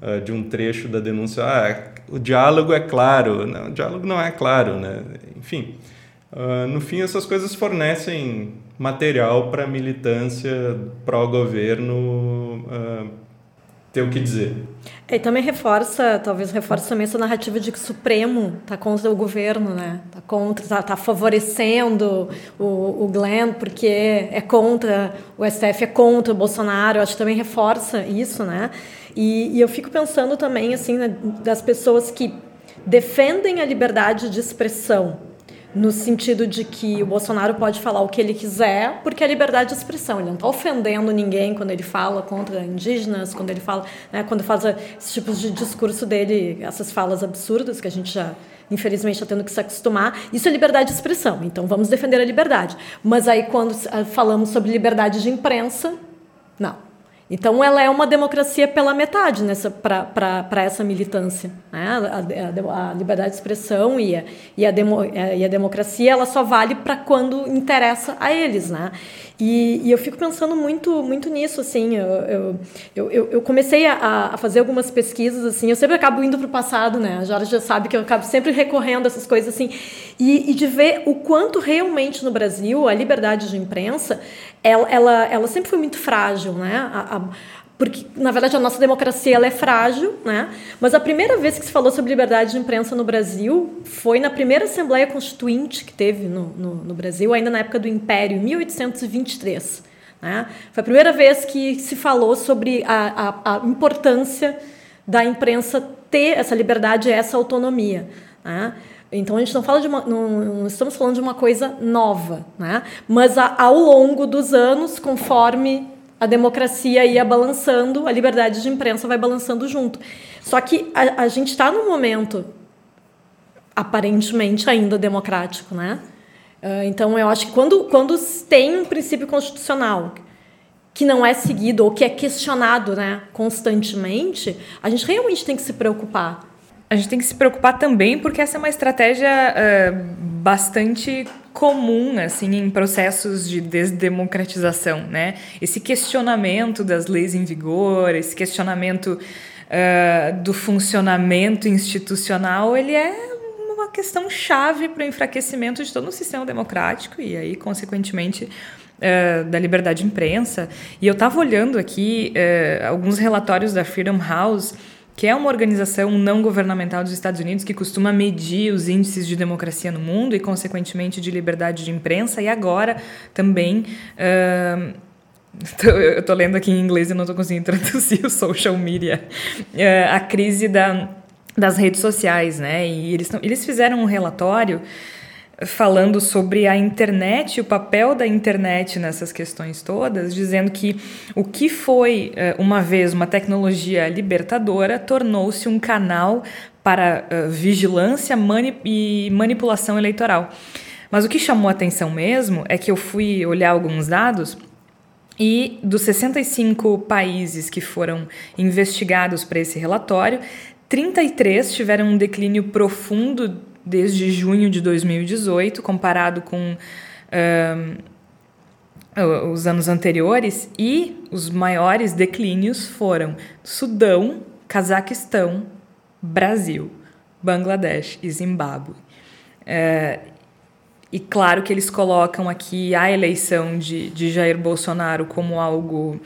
uh, de um trecho da denúncia. Ah, o diálogo é claro. Não, o diálogo não é claro, né? Enfim, uh, no fim essas coisas fornecem material para militância pró-governo uh, ter o que dizer. E também reforça, talvez reforça também essa narrativa de que o Supremo está contra o governo, né? Está contra, está tá favorecendo o, o Glenn porque é contra, o STF é contra o Bolsonaro. Eu acho que também reforça isso, né? E, e eu fico pensando também, assim, né, das pessoas que defendem a liberdade de expressão no sentido de que o Bolsonaro pode falar o que ele quiser, porque é liberdade de expressão. Ele não está ofendendo ninguém quando ele fala contra indígenas, quando ele fala, né, quando faz esses tipos de discurso dele, essas falas absurdas que a gente já infelizmente está tendo que se acostumar. Isso é liberdade de expressão. Então vamos defender a liberdade. Mas aí quando falamos sobre liberdade de imprensa, não. Então, ela é uma democracia pela metade para essa militância. Né? A, a, a, liberdade de expressão e a, e a, demo, e a democracia ela só vale para quando interessa a eles. Né? E, e, eu fico pensando muito, muito nisso. Assim, eu, eu, eu, eu comecei a, a, fazer algumas pesquisas. assim Eu sempre acabo indo para o passado. Né? A Jorge já sabe que eu acabo sempre recorrendo a essas coisas. assim e, e de ver o quanto realmente no Brasil a liberdade de imprensa ela, ela, ela sempre foi muito frágil, né? A, a, porque na verdade a nossa democracia ela é frágil, né? Mas a primeira vez que se falou sobre liberdade de imprensa no Brasil foi na primeira Assembleia Constituinte que teve no, no, no Brasil, ainda na época do Império, 1823. Né? Foi a primeira vez que se falou sobre a, a, a importância da imprensa ter essa liberdade, essa autonomia. Né? Então a gente não fala de uma, não, não, estamos falando de uma coisa nova, né? Mas a, ao longo dos anos, conforme a democracia ia balançando, a liberdade de imprensa vai balançando junto. Só que a, a gente está num momento aparentemente ainda democrático, né? Uh, então eu acho que quando, quando tem um princípio constitucional que não é seguido ou que é questionado, né, constantemente, a gente realmente tem que se preocupar a gente tem que se preocupar também porque essa é uma estratégia uh, bastante comum assim em processos de desdemocratização, né? Esse questionamento das leis em vigor, esse questionamento uh, do funcionamento institucional, ele é uma questão chave para o enfraquecimento de todo o sistema democrático e aí, consequentemente, uh, da liberdade de imprensa. E eu estava olhando aqui alguns relatórios da Freedom House que é uma organização não governamental dos Estados Unidos que costuma medir os índices de democracia no mundo e, consequentemente, de liberdade de imprensa, e agora também. Uh, eu estou lendo aqui em inglês e não estou conseguindo traduzir o social media. Uh, a crise da, das redes sociais, né? E eles, eles fizeram um relatório falando sobre a internet, o papel da internet nessas questões todas, dizendo que o que foi eh, uma vez uma tecnologia libertadora tornou-se um canal para uh, vigilância e manipulação eleitoral. Mas o que chamou a atenção mesmo é que eu fui olhar alguns dados e dos 65 países que foram investigados para esse relatório, 33 tiveram um declínio profundo desde junho de 2018, comparado com uh, os anos anteriores, e os maiores declínios foram Sudão, Cazaquistão, Brasil, Bangladesh e Zimbábue. Uh, e claro que eles colocam aqui a eleição de, de Jair Bolsonaro como algo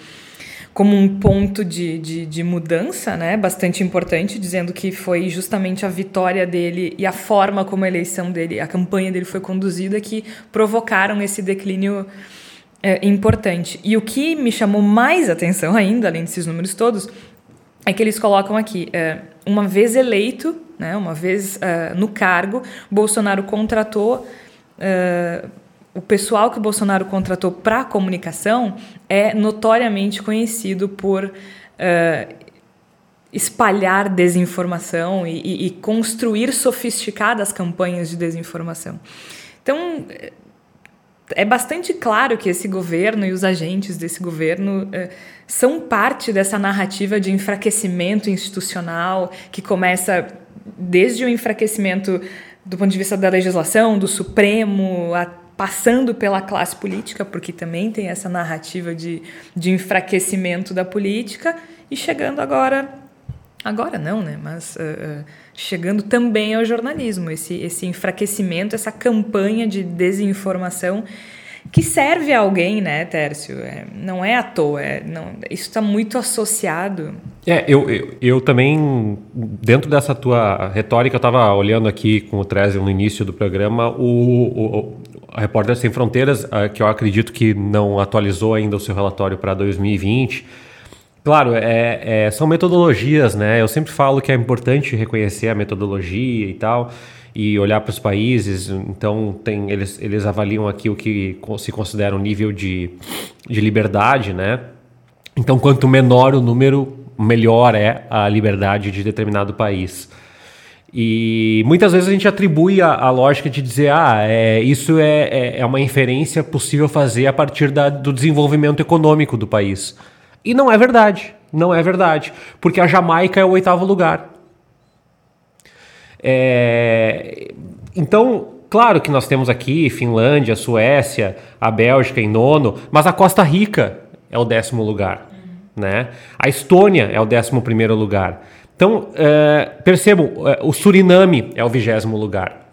como um ponto de, de, de, mudança, né, bastante importante, dizendo que foi justamente a vitória dele e a forma como a eleição dele, a campanha dele foi conduzida que provocaram esse declínio é, importante. E o que me chamou mais atenção ainda, além desses números todos, é que eles colocam aqui, é, uma vez eleito, né, uma vez uh, no cargo, Bolsonaro contratou uh, o pessoal que o Bolsonaro contratou para a comunicação é notoriamente conhecido por uh, espalhar desinformação e, e, e, construir sofisticadas campanhas de desinformação. Então, é bastante claro que esse governo e os agentes desse governo uh, são parte dessa narrativa de enfraquecimento institucional que começa desde o enfraquecimento do ponto de vista da legislação, do Supremo, até passando pela classe política, porque também tem essa narrativa de, de enfraquecimento da política, e chegando agora. Agora não, né? Mas uh, chegando também ao jornalismo, esse, esse enfraquecimento, essa campanha de desinformação que serve a alguém, né, Tércio? É, não é à toa, é, não, isso está muito associado. É, eu, eu, eu, também, dentro dessa tua retórica, eu estava olhando aqui com o Treze no início do programa, o, o, a Repórter Sem Fronteiras, que eu acredito que não atualizou ainda o seu relatório para 2020, Claro, é, é, são metodologias, né? Eu sempre falo que é importante reconhecer a metodologia e tal, e olhar para os países. Então, tem, eles, eles avaliam aqui o que se considera um nível de, de liberdade, né? Então, quanto menor o número, melhor é a liberdade de determinado país. E muitas vezes a gente atribui a, a lógica de dizer, ah, é, isso é, é, é, uma inferência possível fazer a partir da, do desenvolvimento econômico do país. E não é verdade. Não é verdade. Porque a Jamaica é o oitavo lugar. É, então, claro que nós temos aqui Finlândia, Suécia, a Bélgica em nono, mas a Costa Rica é o décimo lugar. Né? A Estônia é o décimo primeiro lugar. Então, é, percebam, é, o Suriname é o vigésimo lugar.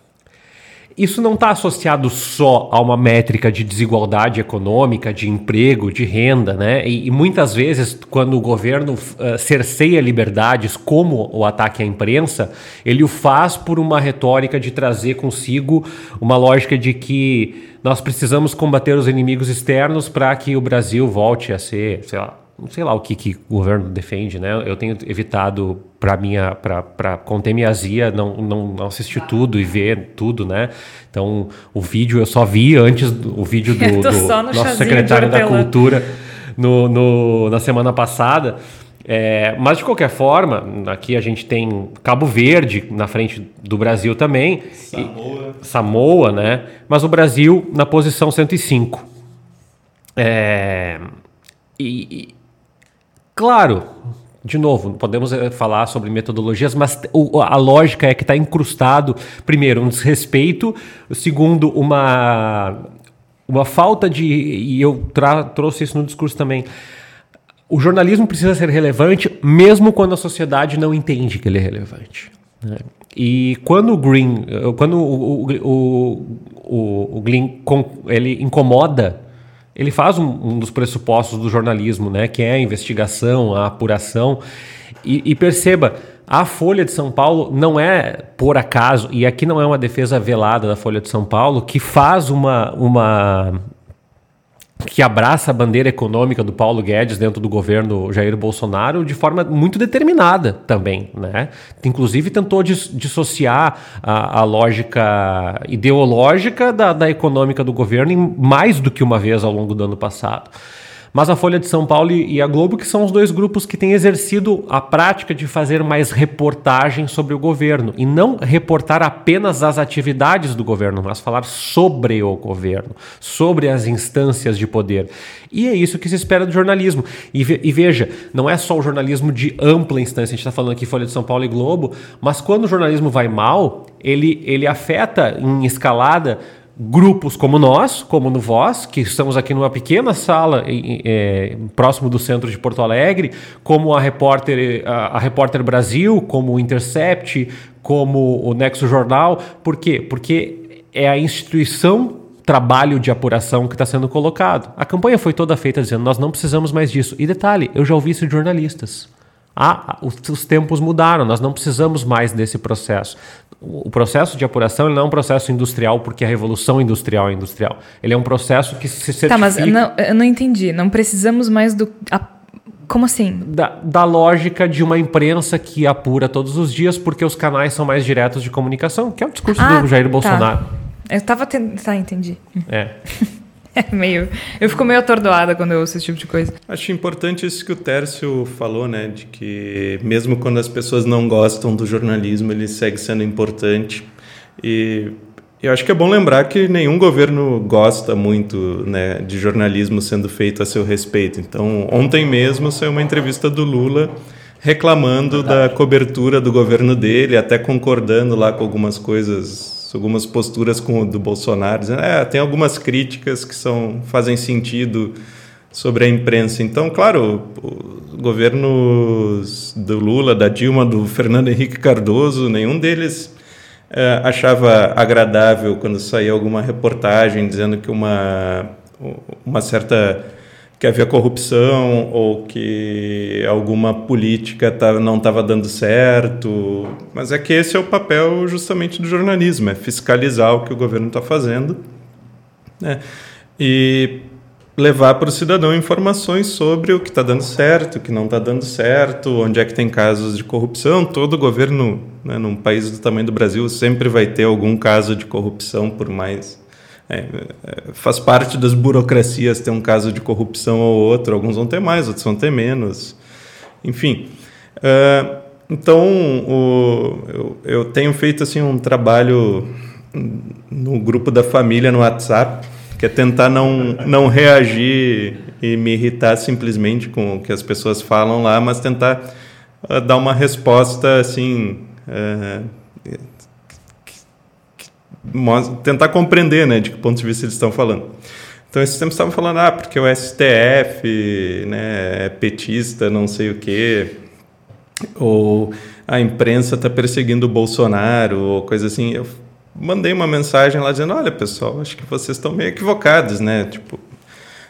Isso não está associado só a uma métrica de desigualdade econômica, de emprego, de renda, né? E, e muitas vezes, quando o governo uh, cerceia liberdades, como o ataque à imprensa, ele o faz por uma retórica de trazer consigo uma lógica de que nós precisamos combater os inimigos externos para que o Brasil volte a ser, sei lá, não sei lá o que, que o governo defende, né? Eu tenho evitado para minha para conter minha azia não, não, não assistir tudo e ver tudo, né? Então o vídeo eu só vi antes do o vídeo do, do nosso secretário da cultura no, no, na semana passada. É, mas de qualquer forma, aqui a gente tem Cabo Verde na frente do Brasil também. Samoa. E, Samoa, né? Mas o Brasil na posição 105. É, e, Claro, de novo, podemos eh, falar sobre metodologias, mas a lógica é que está incrustado, primeiro, um desrespeito, segundo, uma, uma falta de. E eu trouxe isso no discurso também. O jornalismo precisa ser relevante, mesmo quando a sociedade não entende que ele é relevante. Né? E quando o Green, quando o, o, o, o Green ele incomoda ele faz um, um, dos pressupostos do jornalismo, né, que é a investigação, a apuração. E, e, perceba, a Folha de São Paulo não é por acaso, e aqui não é uma defesa velada da Folha de São Paulo, que faz uma, uma que abraça a bandeira econômica do Paulo Guedes dentro do governo Jair Bolsonaro de forma muito determinada também, né? Inclusive tentou dis dissociar a, a, lógica ideológica da, da econômica do governo mais do que uma vez ao longo do ano passado mas a Folha de São Paulo e a Globo, que são os dois grupos que têm exercido a prática de fazer mais reportagem sobre o governo e não reportar apenas as atividades do governo, mas falar sobre o governo, sobre as instâncias de poder. E é isso que se espera do jornalismo. E, ve e veja, não é só o jornalismo de ampla instância, a gente está falando aqui Folha de São Paulo e Globo, mas quando o jornalismo vai mal, ele, ele afeta em escalada grupos como nós, como no Voz, que estamos aqui numa pequena sala é, próximo do centro de Porto Alegre, como a Repórter, a, a Repórter Brasil, como o Intercept, como o Nexo Jornal. Por quê? Porque é a instituição trabalho de apuração que está sendo colocado. A campanha foi toda feita dizendo nós não precisamos mais disso. E detalhe, eu já ouvi isso de jornalistas. Ah, os, os tempos mudaram, nós não precisamos mais desse processo. O processo de apuração não é um processo industrial porque a revolução industrial é industrial. Ele é um processo que se certifica... Tá, mas não, eu não entendi. Não precisamos mais do... A, como assim? Da, da lógica de uma imprensa que apura todos os dias porque os canais são mais diretos de comunicação, que é o discurso ah, do Jair tá. Bolsonaro. Eu tava... Ten... Tá, entendi. É. É meio. Eu fico meio atordoada quando eu ouço esse tipo de coisa. Acho importante isso que o Tércio falou, né? De que mesmo quando as pessoas não gostam do jornalismo, ele segue sendo importante. E eu acho que é bom lembrar que nenhum governo gosta muito né, de jornalismo sendo feito a seu respeito. Então, ontem mesmo saiu uma entrevista do Lula reclamando Verdade. da cobertura do governo dele, até concordando lá com algumas coisas algumas posturas com o do Bolsonaro, dizendo, é, tem algumas críticas que são, fazem sentido sobre a imprensa. Então, claro, os governos do Lula, da Dilma, do Fernando Henrique Cardoso, nenhum deles é, achava agradável quando saía alguma reportagem dizendo que uma, uma certa que havia corrupção ou que alguma política tá, não estava dando certo. Mas é que esse é o papel justamente do jornalismo, é fiscalizar o que o governo está fazendo. Né? E levar para o cidadão informações sobre o que está dando certo, o que não está dando certo, onde é que tem casos de corrupção. Todo governo, né, num país do tamanho do Brasil, sempre vai ter algum caso de corrupção, por mais. É, é, faz parte das burocracias ter um caso de corrupção ou outro. Alguns vão ter mais, outros vão ter menos. Enfim. Uh, então, o, eu, eu tenho feito assim um trabalho no grupo da família no WhatsApp que é tentar não, não reagir e me irritar simplesmente com o que as pessoas falam lá, mas tentar uh, dar uma resposta assim. Uh, tentar compreender né, de que ponto de vista eles estão falando. Então, esses tempos estavam falando, ah, porque o STF né, é petista, não sei o quê, ou a imprensa está perseguindo o Bolsonaro, ou coisa assim. Eu mandei uma mensagem lá dizendo: olha, pessoal, acho que vocês estão meio equivocados, né? Tipo,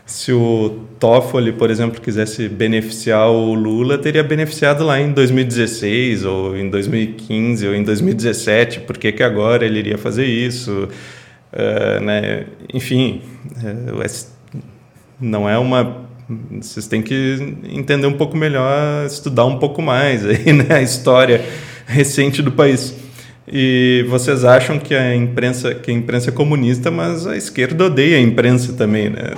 se o Toffoli, por exemplo, quisesse beneficiar o Lula, teria beneficiado lá em 2016, ou em 2015, ou em 2017. Por que, que agora ele iria fazer isso? Uh, né? Enfim, uh, não é uma. Vocês têm que entender um pouco melhor, estudar um pouco mais aí, né? a história recente do país. E vocês acham que a imprensa, que a imprensa é comunista, mas a esquerda odeia a imprensa também, né?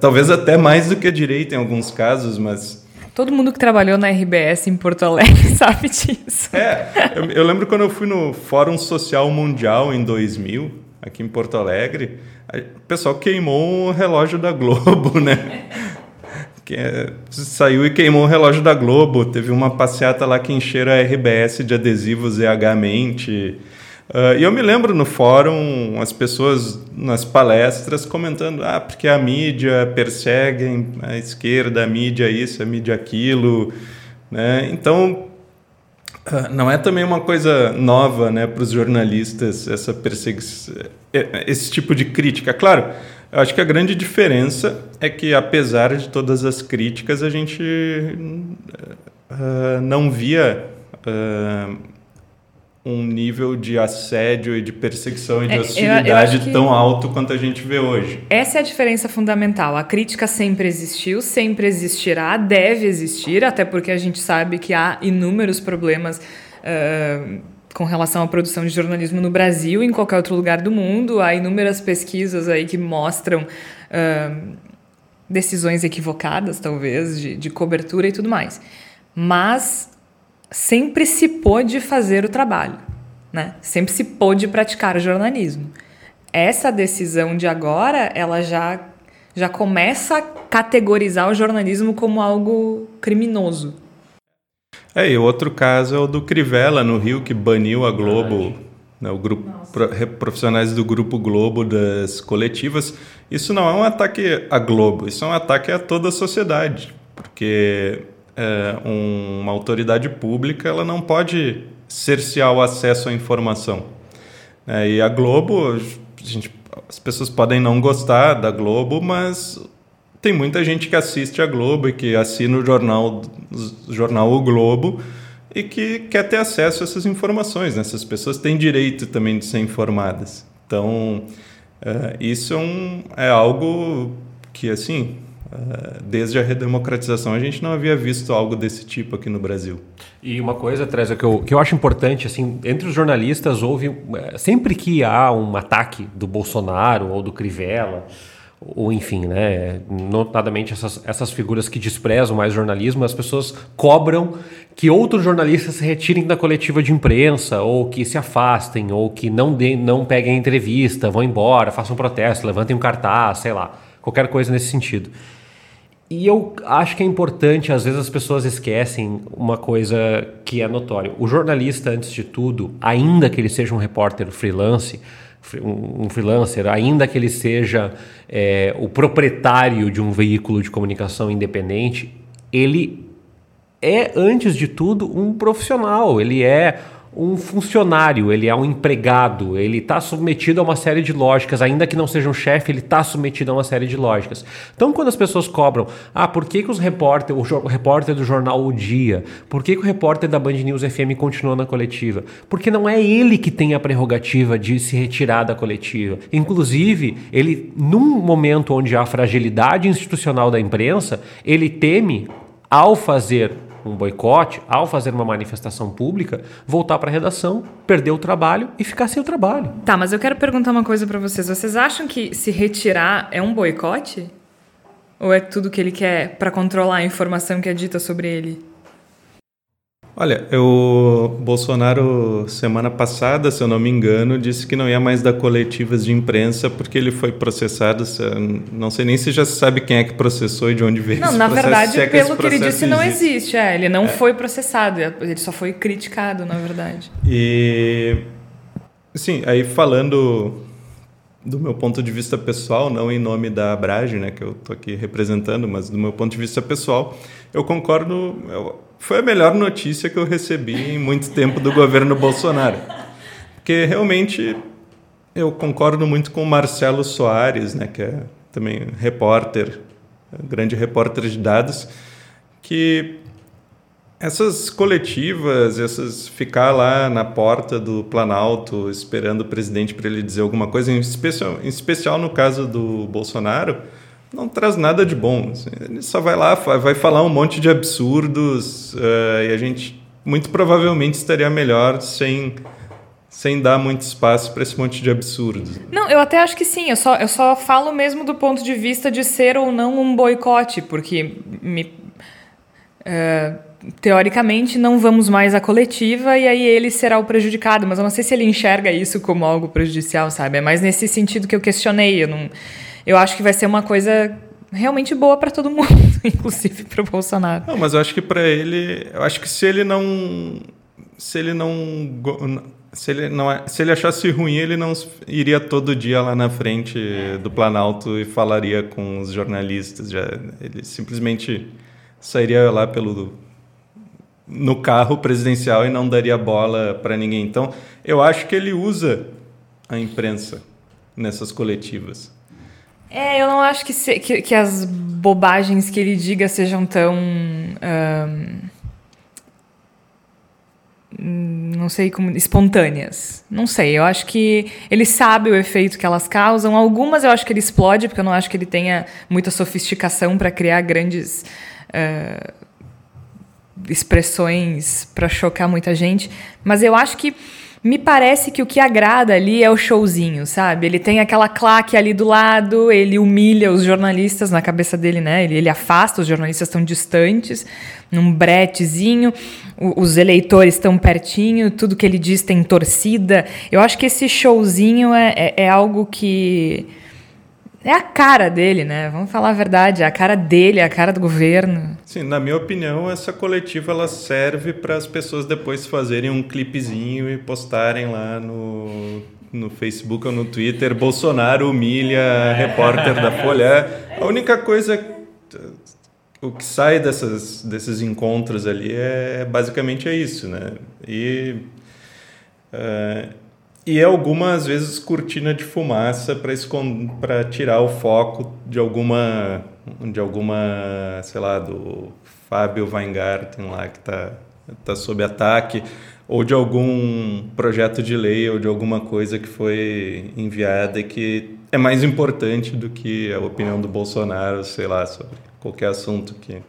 Talvez até mais do que a direita em alguns casos, mas Todo mundo que trabalhou na RBS em Porto Alegre sabe disso. É, eu, eu, lembro quando eu fui no Fórum Social Mundial em 2000, aqui em Porto Alegre, o pessoal queimou o relógio da Globo, né? que é, saiu e queimou o relógio da Globo. Teve uma passeata lá que encheram a RBS de adesivos EH Mente. Uh, e eu me lembro no fórum as pessoas nas palestras comentando: ah, porque a mídia persegue a esquerda, a mídia isso, a mídia aquilo. Né? Então, uh, não é também uma coisa nova né, para os jornalistas essa perseguição, esse tipo de crítica. Claro eu acho que a grande diferença é que, apesar de todas as críticas, a gente uh, não via um nível de assédio e de perseguição e de é, hostilidade eu, eu tão alto quanto a gente vê hoje. Essa é a diferença fundamental. A crítica sempre existiu, sempre existirá, deve existir, até porque a gente sabe que há inúmeros problemas. Uh, com relação à produção de jornalismo no Brasil e em qualquer outro lugar do mundo. Há inúmeras pesquisas aí que mostram uh, decisões equivocadas, talvez, de, de cobertura e tudo mais. Mas sempre se pôde fazer o trabalho, né? Sempre se pôde praticar o jornalismo. Essa decisão de agora, ela já já começa a categorizar o jornalismo como algo criminoso. É, e outro caso é o do Crivella, no Rio, que baniu a Globo, né, o grupo profissionais do Grupo Globo das coletivas. Isso não é um ataque à Globo, isso é um ataque a toda a sociedade, porque é, um, uma autoridade pública ela não pode cercear o acesso à informação. É, e a Globo, a gente, as pessoas podem não gostar da Globo, mas tem muita gente que assiste a Globo e que assina o jornal, o jornal O Globo e que quer ter acesso a essas informações. Né? Essas pessoas têm direito também de ser informadas. Então, uh, isso é, um, é, algo que, assim, desde a redemocratização a gente não havia visto algo desse tipo aqui no Brasil. E uma coisa, Teresa, que eu, que eu acho importante, assim, entre os jornalistas houve, eh, sempre que há um ataque do Bolsonaro ou do Crivella ou enfim, né, notadamente essas, essas figuras que desprezam mais jornalismo, as pessoas cobram que outros jornalistas se retirem da coletiva de imprensa, ou que se afastem, ou que não, de, não peguem entrevista, vão embora, façam protesto, levantem um cartaz, sei lá, qualquer coisa nesse sentido. E eu acho que é importante, às vezes as pessoas esquecem uma coisa que é notório. O jornalista, antes de tudo, ainda que ele seja um repórter freelance, um freelancer, ainda que ele seja é, o proprietário de um veículo de comunicação independente, ele é, antes de tudo, um profissional, ele é um funcionário, ele é um empregado, ele está submetido a uma série de lógicas, ainda que não seja um chefe, ele está submetido a uma série de lógicas. Então, quando as pessoas cobram, ah, por que, que os repórter, o, o repórter do jornal O Dia, por que, que o repórter da Band News FM continua na coletiva? Porque não é ele que tem a prerrogativa de se retirar da coletiva. Inclusive, ele, num momento onde há fragilidade institucional da imprensa, ele teme, ao fazer um boicote, ao fazer uma manifestação pública, voltar para a redação, perder o trabalho e ficar sem o trabalho. Tá, mas eu quero perguntar uma coisa para vocês. Vocês acham que se retirar é um boicote? Ou é tudo que ele quer para controlar a informação que é dita sobre ele? Olha, o Bolsonaro, semana passada, se eu não me engano, disse que não ia mais dar coletivas de imprensa porque ele foi processado. Não sei nem se já sabe quem é que processou e de onde veio não, na processo. verdade, é pelo que ele disse, existe. não existe. É, ele não É. foi processado, ele só foi criticado, na verdade. E, sim, aí falando do meu ponto de vista pessoal, não em nome da Abrage, né, que eu tô aqui representando, mas do meu ponto de vista pessoal, eu concordo. eu- foi a melhor notícia que eu recebi em muito tempo do governo Bolsonaro. Porque realmente eu concordo muito com o Marcelo Soares, né, que é também repórter, grande repórter de dados, que essas coletivas, essas ficar lá na porta do Planalto esperando o presidente para ele dizer alguma coisa, em especial, em especial no caso do Bolsonaro, não traz nada de bom. assim. Ele só vai lá, vai falar um monte de absurdos eh, e a gente muito provavelmente estaria melhor sem sem dar muito espaço para esse monte de absurdos. Não, eu até acho que sim. Eu só, eu só falo mesmo do ponto de vista de ser ou não um boicote, porque me, é, teoricamente não vamos mais à coletiva e aí ele será o prejudicado. Mas eu não sei se ele enxerga isso como algo prejudicial, sabe? É mais nesse sentido que eu questionei. Eu, não, eu acho que vai ser uma coisa realmente boa para todo mundo, inclusive para o Bolsonaro. Não, mas eu acho que para ele, eu acho que se ele não se ele não se ele não se ele achasse ruim, ele não iria todo dia lá na frente do Planalto e falaria com os jornalistas, já ele simplesmente sairia lá pelo no carro presidencial e não daria bola para ninguém. Então, eu acho que ele usa a imprensa nessas coletivas. É, eu não acho que, se- que, que as bobagens que ele diga sejam tão. não sei como. espontâneas. Não sei, eu acho que ele sabe o efeito que elas causam. Algumas eu acho que ele explode, porque eu não acho que ele tenha muita sofisticação para criar grandes. ah, expressões para chocar muita gente, mas eu acho que me parece que o que agrada ali é o showzinho, sabe? Ele tem aquela claque ali do lado, ele humilha os jornalistas na cabeça dele, né? Ele, ele afasta, os jornalistas estão distantes, num bretezinho, o- os eleitores estão pertinho, tudo que ele diz tem torcida. Eu acho que esse showzinho é, é, é algo que. É a cara dele, né? Vamos falar a verdade, é a cara dele, é a cara do governo. Sim, na minha opinião, essa coletiva ela serve para as pessoas depois fazerem um clipezinho e postarem lá no, no Facebook ou no Twitter. Bolsonaro humilha repórter da Folha. A única coisa. O que sai dessas, desses encontros ali é basicamente é isso, né? E. eh, e algumas vezes cortina de fumaça para tirar o foco de alguma de alguma sei lá do Fábio Weingarten lá que está tá sob ataque ou de algum projeto de lei ou de alguma coisa que foi enviada que é mais importante do que a opinião do Bolsonaro sei lá sobre qualquer assunto que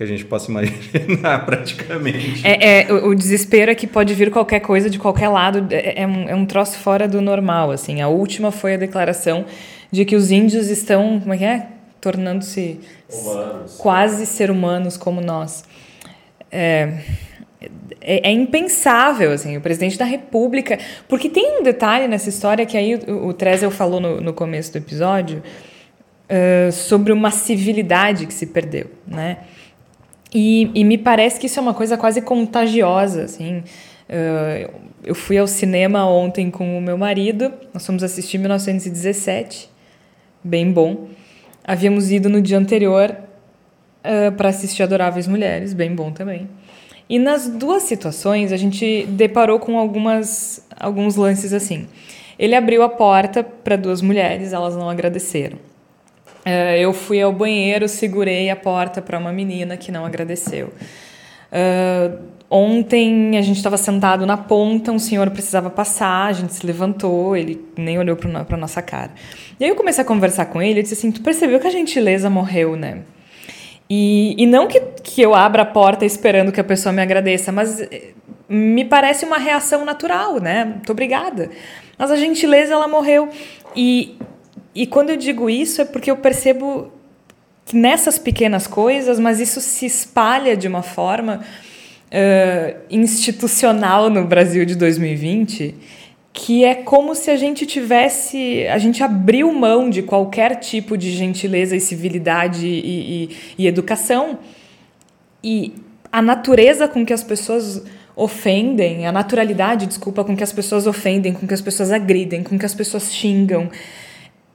que a gente possa imaginar praticamente É, é, o, o desespero é que pode vir qualquer coisa de qualquer lado. É, é um, é um troço fora do normal, assim. A última foi a declaração de que os índios estão, como é que é? Tornando-se quase ser humanos como nós. É, é, é impensável, assim, o presidente da república... Porque tem um detalhe nessa história que aí o, o Trezel falou no, no começo do episódio eh, sobre uma civilidade que se perdeu, né? E, e me parece que isso é uma coisa quase contagiosa, assim. Eh, eu fui ao cinema ontem com o meu marido, nós fomos assistir 1917, bem bom. Havíamos ido no dia anterior para assistir Adoráveis Mulheres, bem bom também. E nas duas situações a gente deparou com algumas alguns lances assim. Ele abriu a porta para duas mulheres, elas não agradeceram. Uh, eu fui ao banheiro, segurei a porta para uma menina que não agradeceu. Uh, ontem a gente estava sentado na ponta, um senhor precisava passar, a gente se levantou, ele nem olhou para nossa cara. E aí eu comecei a conversar com ele, eu disse assim: Tu percebeu que a gentileza morreu, né? E, e não que, que eu abra a porta esperando que a pessoa me agradeça, mas eh, me parece uma reação natural, né? Muito obrigada. Mas a gentileza, ela morreu. E, e quando eu digo isso é porque eu percebo que nessas pequenas coisas, mas isso se espalha de uma forma uh, institucional no Brasil de 2020, que é como se a gente tivesse. A gente abriu mão de qualquer tipo de gentileza e civilidade e, e, e educação. E a natureza com que as pessoas ofendem, a naturalidade, desculpa, com que as pessoas ofendem, com que as pessoas agridem, com que as pessoas xingam.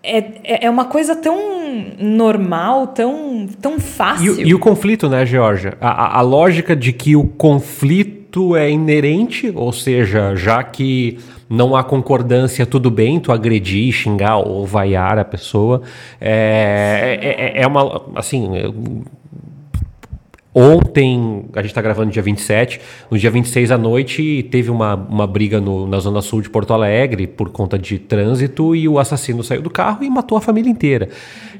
É, é, é uma coisa tão normal, tão, tão fácil. E, e o conflito, né, Georgia? A, a, lógica de que o conflito é inerente, ou seja, já que não há concordância, tudo bem tu agredir, xingar ou vaiar a pessoa. É, é, é, é uma. Assim Ontem, a gente está gravando dia 27, no dia 26 à noite teve uma, uma briga no, na zona sul de Porto Alegre por conta de trânsito e o assassino saiu do carro e matou a família inteira.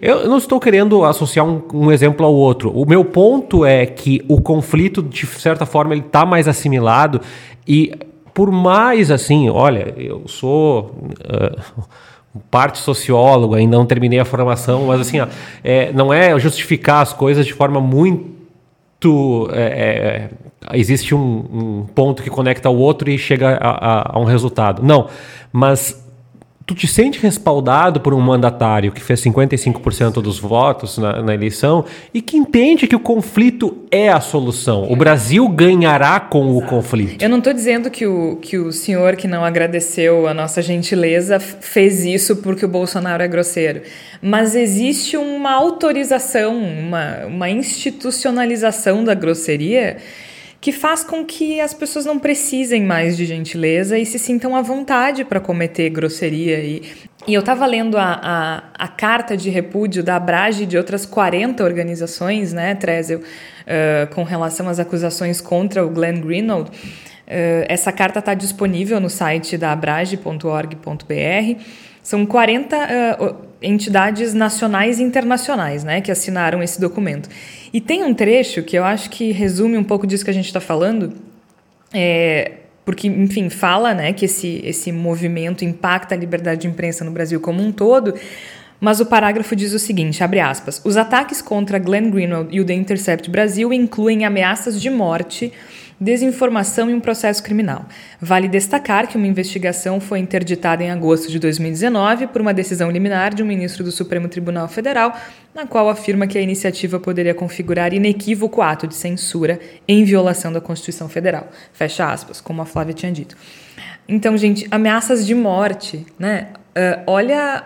Eu, não estou querendo associar um, um, exemplo ao outro. O meu ponto é que o conflito, de certa forma, ele está mais assimilado e por mais assim, olha, eu sou... Uh, parte sociólogo, ainda não terminei a formação, mas assim, ó, é, não é justificar as coisas de forma muito é, é, existe um, um, ponto que conecta ao outro e chega a, a, a, um resultado. Não, mas tu te sente respaldado por um mandatário que fez 55% dos votos na, na, eleição e que entende que o conflito é a solução. O Brasil ganhará com Exato. o conflito. Eu não estou dizendo que o, que o senhor que não agradeceu a nossa gentileza fez isso porque o Bolsonaro é grosseiro. Mas existe uma autorização, uma, uma institucionalização da grosseria que faz com que as pessoas não precisem mais de gentileza e se sintam à vontade para cometer grosseria. E, e eu estava lendo a, a, a, carta de repúdio da Abrage e de outras 40 organizações, né, Trezel, uh, com relação às acusações contra o Glenn Greenwald. Uh, essa carta está disponível no site da abrage.org.br. São 40 uh, entidades nacionais e internacionais né, que assinaram esse documento. E tem um trecho que eu acho que resume um pouco disso que a gente está falando, é, porque, enfim, fala né, que esse, esse movimento impacta a liberdade de imprensa no Brasil como um todo, mas o parágrafo diz o seguinte, abre aspas, os ataques contra Glenn Greenwald e o The Intercept Brasil incluem ameaças de morte desinformação e um processo criminal. Vale destacar que uma investigação foi interditada em agosto de 2019 por uma decisão liminar de um ministro do Supremo Tribunal Federal, na qual afirma que a iniciativa poderia configurar inequívoco ato de censura em violação da Constituição Federal. Fecha aspas, como a Flávia tinha dito. Então, gente, ameaças de morte, né? Uh, olha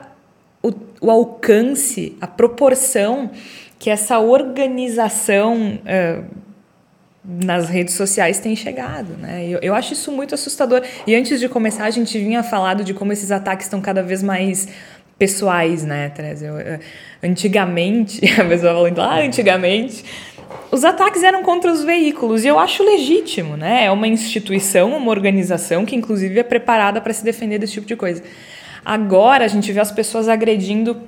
o, o, alcance, a proporção que essa organização uh, nas redes sociais tem chegado, né? Eu, eu acho isso muito assustador. E antes de começar, a gente vinha falado de como esses ataques estão cada vez mais pessoais, né, Teresa? Eu, antigamente, a pessoa falando, ah, antigamente, os ataques eram contra os veículos, e eu acho legítimo, né? É uma instituição, uma organização que, inclusive, é preparada para se defender desse tipo de coisa. Agora, a gente vê as pessoas agredindo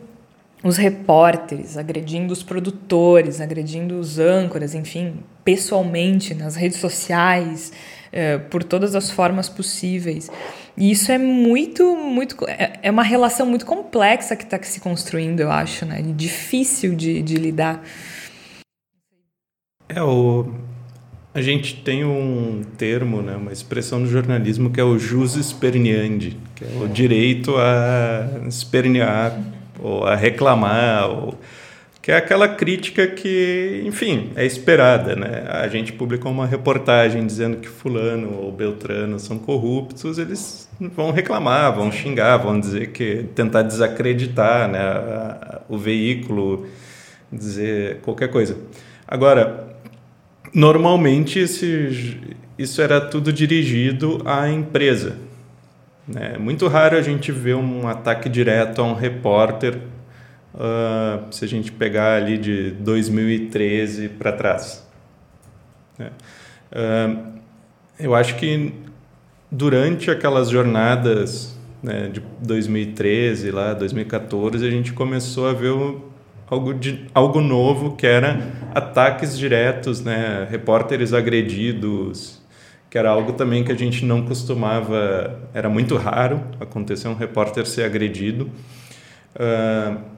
os repórteres, agredindo os produtores, agredindo os âncoras, enfim, pessoalmente, nas redes sociais, é, por todas as formas possíveis. E isso é muito, muito. É, é uma relação muito complexa que está se construindo, eu acho, né? Difícil de, de lidar. É, o, a gente tem um termo, né, uma expressão no jornalismo que é o jus esperneandi, que é o direito a espernear ou a reclamar, ou... que é aquela crítica que, enfim, é esperada. Né? A gente publicou uma reportagem dizendo que fulano ou beltrano são corruptos, eles vão reclamar, vão xingar, vão dizer que tentar desacreditar né, o veículo, dizer qualquer coisa. Agora, normalmente esse, isso era tudo dirigido à empresa. É muito raro a gente ver um ataque direto a um repórter, uh, se a gente pegar ali de 2013 para trás. É. Uh, eu acho que durante aquelas jornadas né, de 2013, lá 2014, a gente começou a ver o, algo, de, algo novo que era ataques diretos, né, repórteres agredidos, que era algo também que a gente não costumava, era muito raro acontecer um repórter ser agredido. Uh,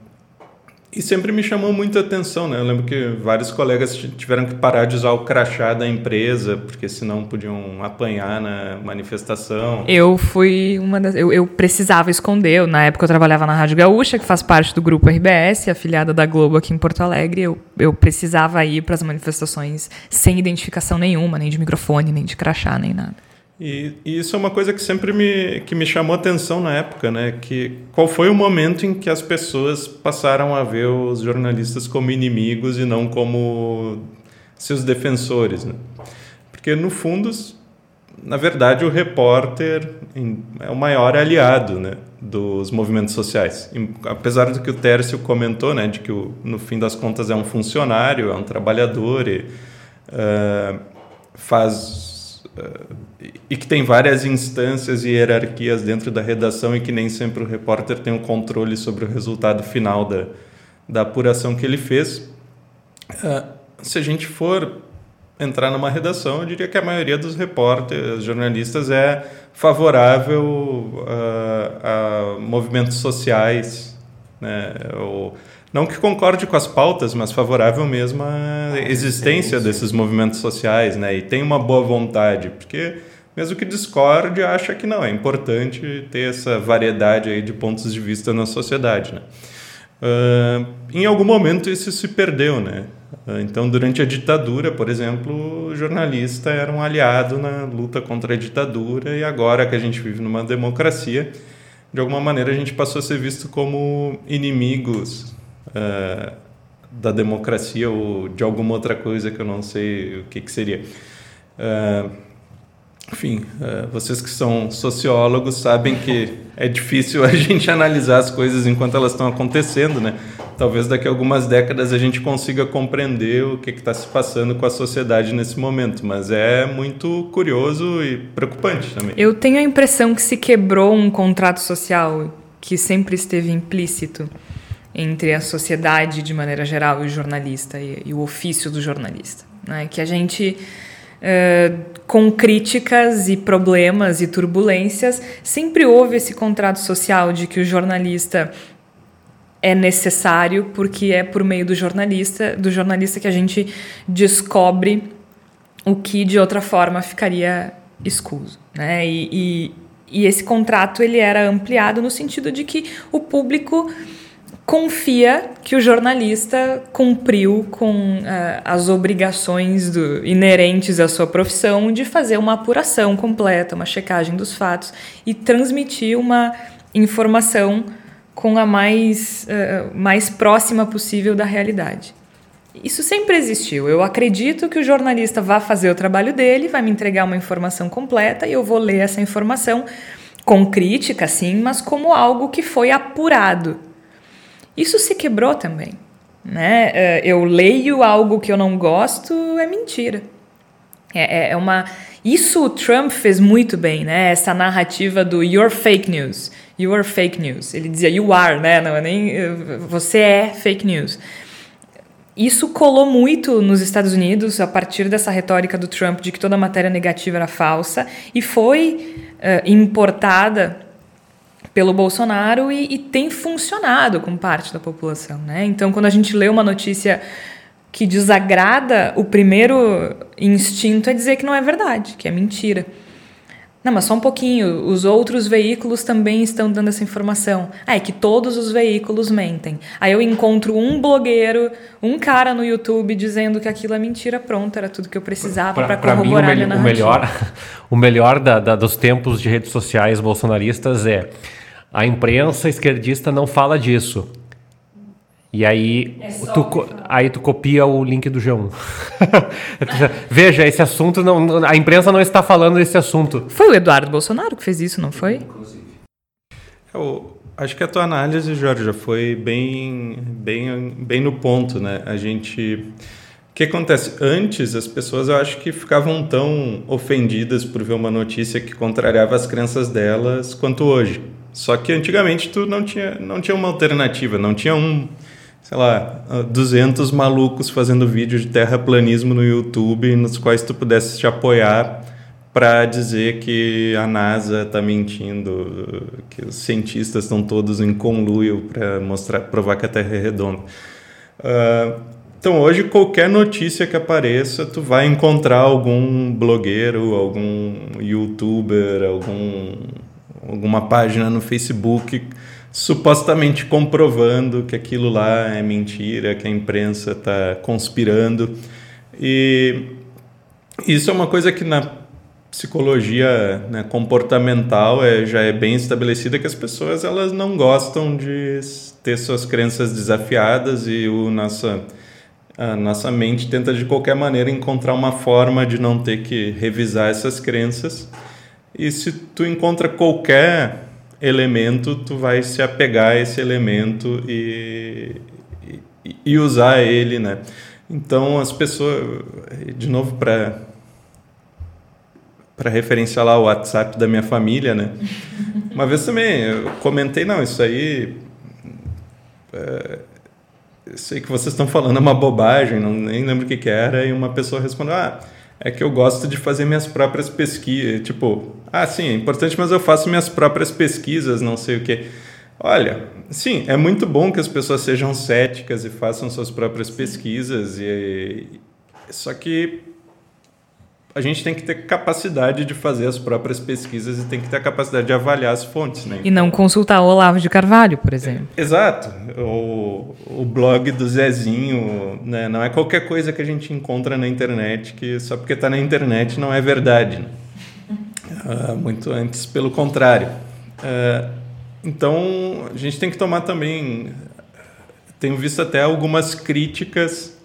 e sempre me chamou muita atenção, né? Eu lembro que vários colegas tiveram que parar de usar o crachá da empresa, porque senão podiam apanhar na manifestação. Eu fui uma das. Eu, eu precisava esconder. Na época eu trabalhava na Rádio Gaúcha, que faz parte do grupo RBS, afiliada da Globo aqui em Porto Alegre. Eu, eu precisava ir para as manifestações sem identificação nenhuma, nem de microfone, nem de crachá, nem nada. E, e, isso é uma coisa que sempre me, que me chamou atenção na época, né? Que qual foi o momento em que as pessoas passaram a ver os jornalistas como inimigos e não como seus defensores, né? Porque no fundo, na verdade, o repórter é o maior aliado, né? Dos movimentos sociais. E, apesar do que o Tércio comentou, né? De que o, no fim das contas é um funcionário, é um trabalhador e uh, faz e que tem várias instâncias e hierarquias dentro da redação e que nem sempre o repórter tem o um controle sobre o resultado final da, da apuração que ele fez. Uh, se a gente for entrar numa redação, eu diria que a maioria dos repórteres, jornalistas, é favorável uh, a movimentos sociais, né? Ou, não que concorde com as pautas, mas favorável mesmo à existência desses movimentos sociais, né? E tem uma boa vontade, porque mesmo que discorde, acha que não, é importante ter essa variedade aí de pontos de vista na sociedade, né? Uh, em algum momento isso se perdeu, né? Uh, então, durante a ditadura, por exemplo, o jornalista era um aliado na luta contra a ditadura e agora que a gente vive numa democracia, de alguma maneira a gente passou a ser visto como inimigos uh, da democracia ou de alguma outra coisa que eu não sei o que, que seria. Uh, enfim, uh, vocês que são sociólogos sabem que é difícil a gente analisar as coisas enquanto elas estão acontecendo, né? Talvez daqui a algumas décadas a gente consiga compreender o que está se passando com a sociedade nesse momento, mas é muito curioso e preocupante também. Eu tenho a impressão que se quebrou um contrato social que sempre esteve implícito entre a sociedade de maneira geral e o jornalista e, e o ofício do jornalista, né? Que a gente uh, com críticas e problemas e turbulências sempre houve esse contrato social de que o jornalista é necessário porque é por meio do jornalista do jornalista que a gente descobre o que de outra forma ficaria escuso, né? E, e, e esse contrato ele era ampliado no sentido de que o público confia que o jornalista cumpriu com uh, as obrigações do, inerentes à sua profissão de fazer uma apuração completa, uma checagem dos fatos e transmitir uma informação com a mais, uh, mais próxima possível da realidade. Isso sempre existiu. Eu acredito que o jornalista vai fazer o trabalho dele, vai me entregar uma informação completa e eu vou ler essa informação com crítica, sim, mas como algo que foi apurado isso se quebrou também. Né? É, eu leio algo que eu não gosto, é mentira. É, é, é uma. Isso o Trump fez muito bem, né? Essa narrativa do you're fake news. You are fake news. Ele dizia you are, né? Não, nem você é fake news. Isso colou muito nos Estados Unidos a partir dessa retórica do Trump de que toda matéria negativa era falsa e foi uh, importada pelo Bolsonaro e, e, tem funcionado com parte da população. Né? Então, quando a gente lê uma notícia que desagrada, o primeiro instinto é dizer que não é verdade, que é mentira. Não, mas só um pouquinho. Os outros veículos também estão dando essa informação. Ah, é que todos os veículos mentem. Aí eu encontro um blogueiro, um cara no YouTube dizendo que aquilo é mentira. Pronto, era tudo que eu precisava para corroborar mim, o, me o melhor, o melhor da, da, dos tempos de redes sociais bolsonaristas é a imprensa esquerdista não fala disso. E aí, tu, co- aí tu copia o link do G1. Veja, esse assunto não. A imprensa não está falando desse assunto. Foi o Eduardo Bolsonaro que fez isso, não foi? Eu acho que a tua análise, Jorge, já foi bem, bem, bem no ponto, né? A gente... O que acontece? Antes, as pessoas, eu acho que ficavam tão ofendidas por ver uma notícia que contrariava as crenças delas quanto hoje. Só que antigamente tu não tinha, não tinha uma alternativa, não tinha um, sei lá, 200 malucos fazendo vídeo de terraplanismo no YouTube nos quais tu pudesse te apoiar para dizer que a NASA está mentindo, que os cientistas estão todos em conluio para mostrar, provar que a Terra é redonda. Uh, então hoje qualquer notícia que apareça, tu vai encontrar algum blogueiro, algum YouTuber, algum alguma página no Facebook supostamente comprovando que aquilo lá é mentira, que a imprensa está conspirando. E isso é uma coisa que na psicologia né, comportamental é, já é bem estabelecida que as pessoas elas não gostam de ter suas crenças desafiadas e o nossa a nossa mente tenta de qualquer maneira encontrar uma forma de não ter que revisar essas crenças e se tu encontra qualquer elemento, tu vai se apegar a esse elemento e, e, e usar ele, né? Então as pessoas, de novo para para referenciar lá o WhatsApp da minha família, né? Uma vez também eu comentei, não, isso aí é, sei que vocês estão falando é uma bobagem, não nem lembro o que, que era, e uma pessoa respondeu, ah, é que eu gosto de fazer minhas próprias pesquisas, tipo, ah, sim, é importante, mas eu faço minhas próprias pesquisas, não sei o que. Olha, sim, é muito bom que as pessoas sejam céticas e façam suas próprias pesquisas, e só que a gente tem que ter capacidade de fazer as próprias pesquisas e tem que ter a capacidade de avaliar as fontes, né? E não consultar o Olavo de Carvalho, por exemplo. Exato. O, o blog do Zezinho, né? não é qualquer coisa que a gente encontra na internet que só porque está na internet não é verdade. Né? Uh, muito antes, pelo contrário. Uh, então, a gente tem que tomar também. Tenho visto até algumas críticas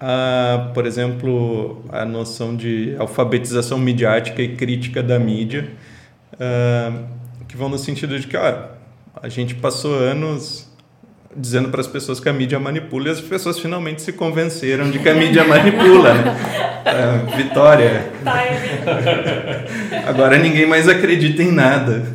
a, por exemplo, a noção de alfabetização midiática e crítica da mídia, que vão no sentido de que ó, a gente passou anos dizendo para as pessoas que a mídia manipula e as pessoas finalmente se convenceram de que a mídia manipula. Né? Uh, vitória. Agora ninguém mais acredita em nada.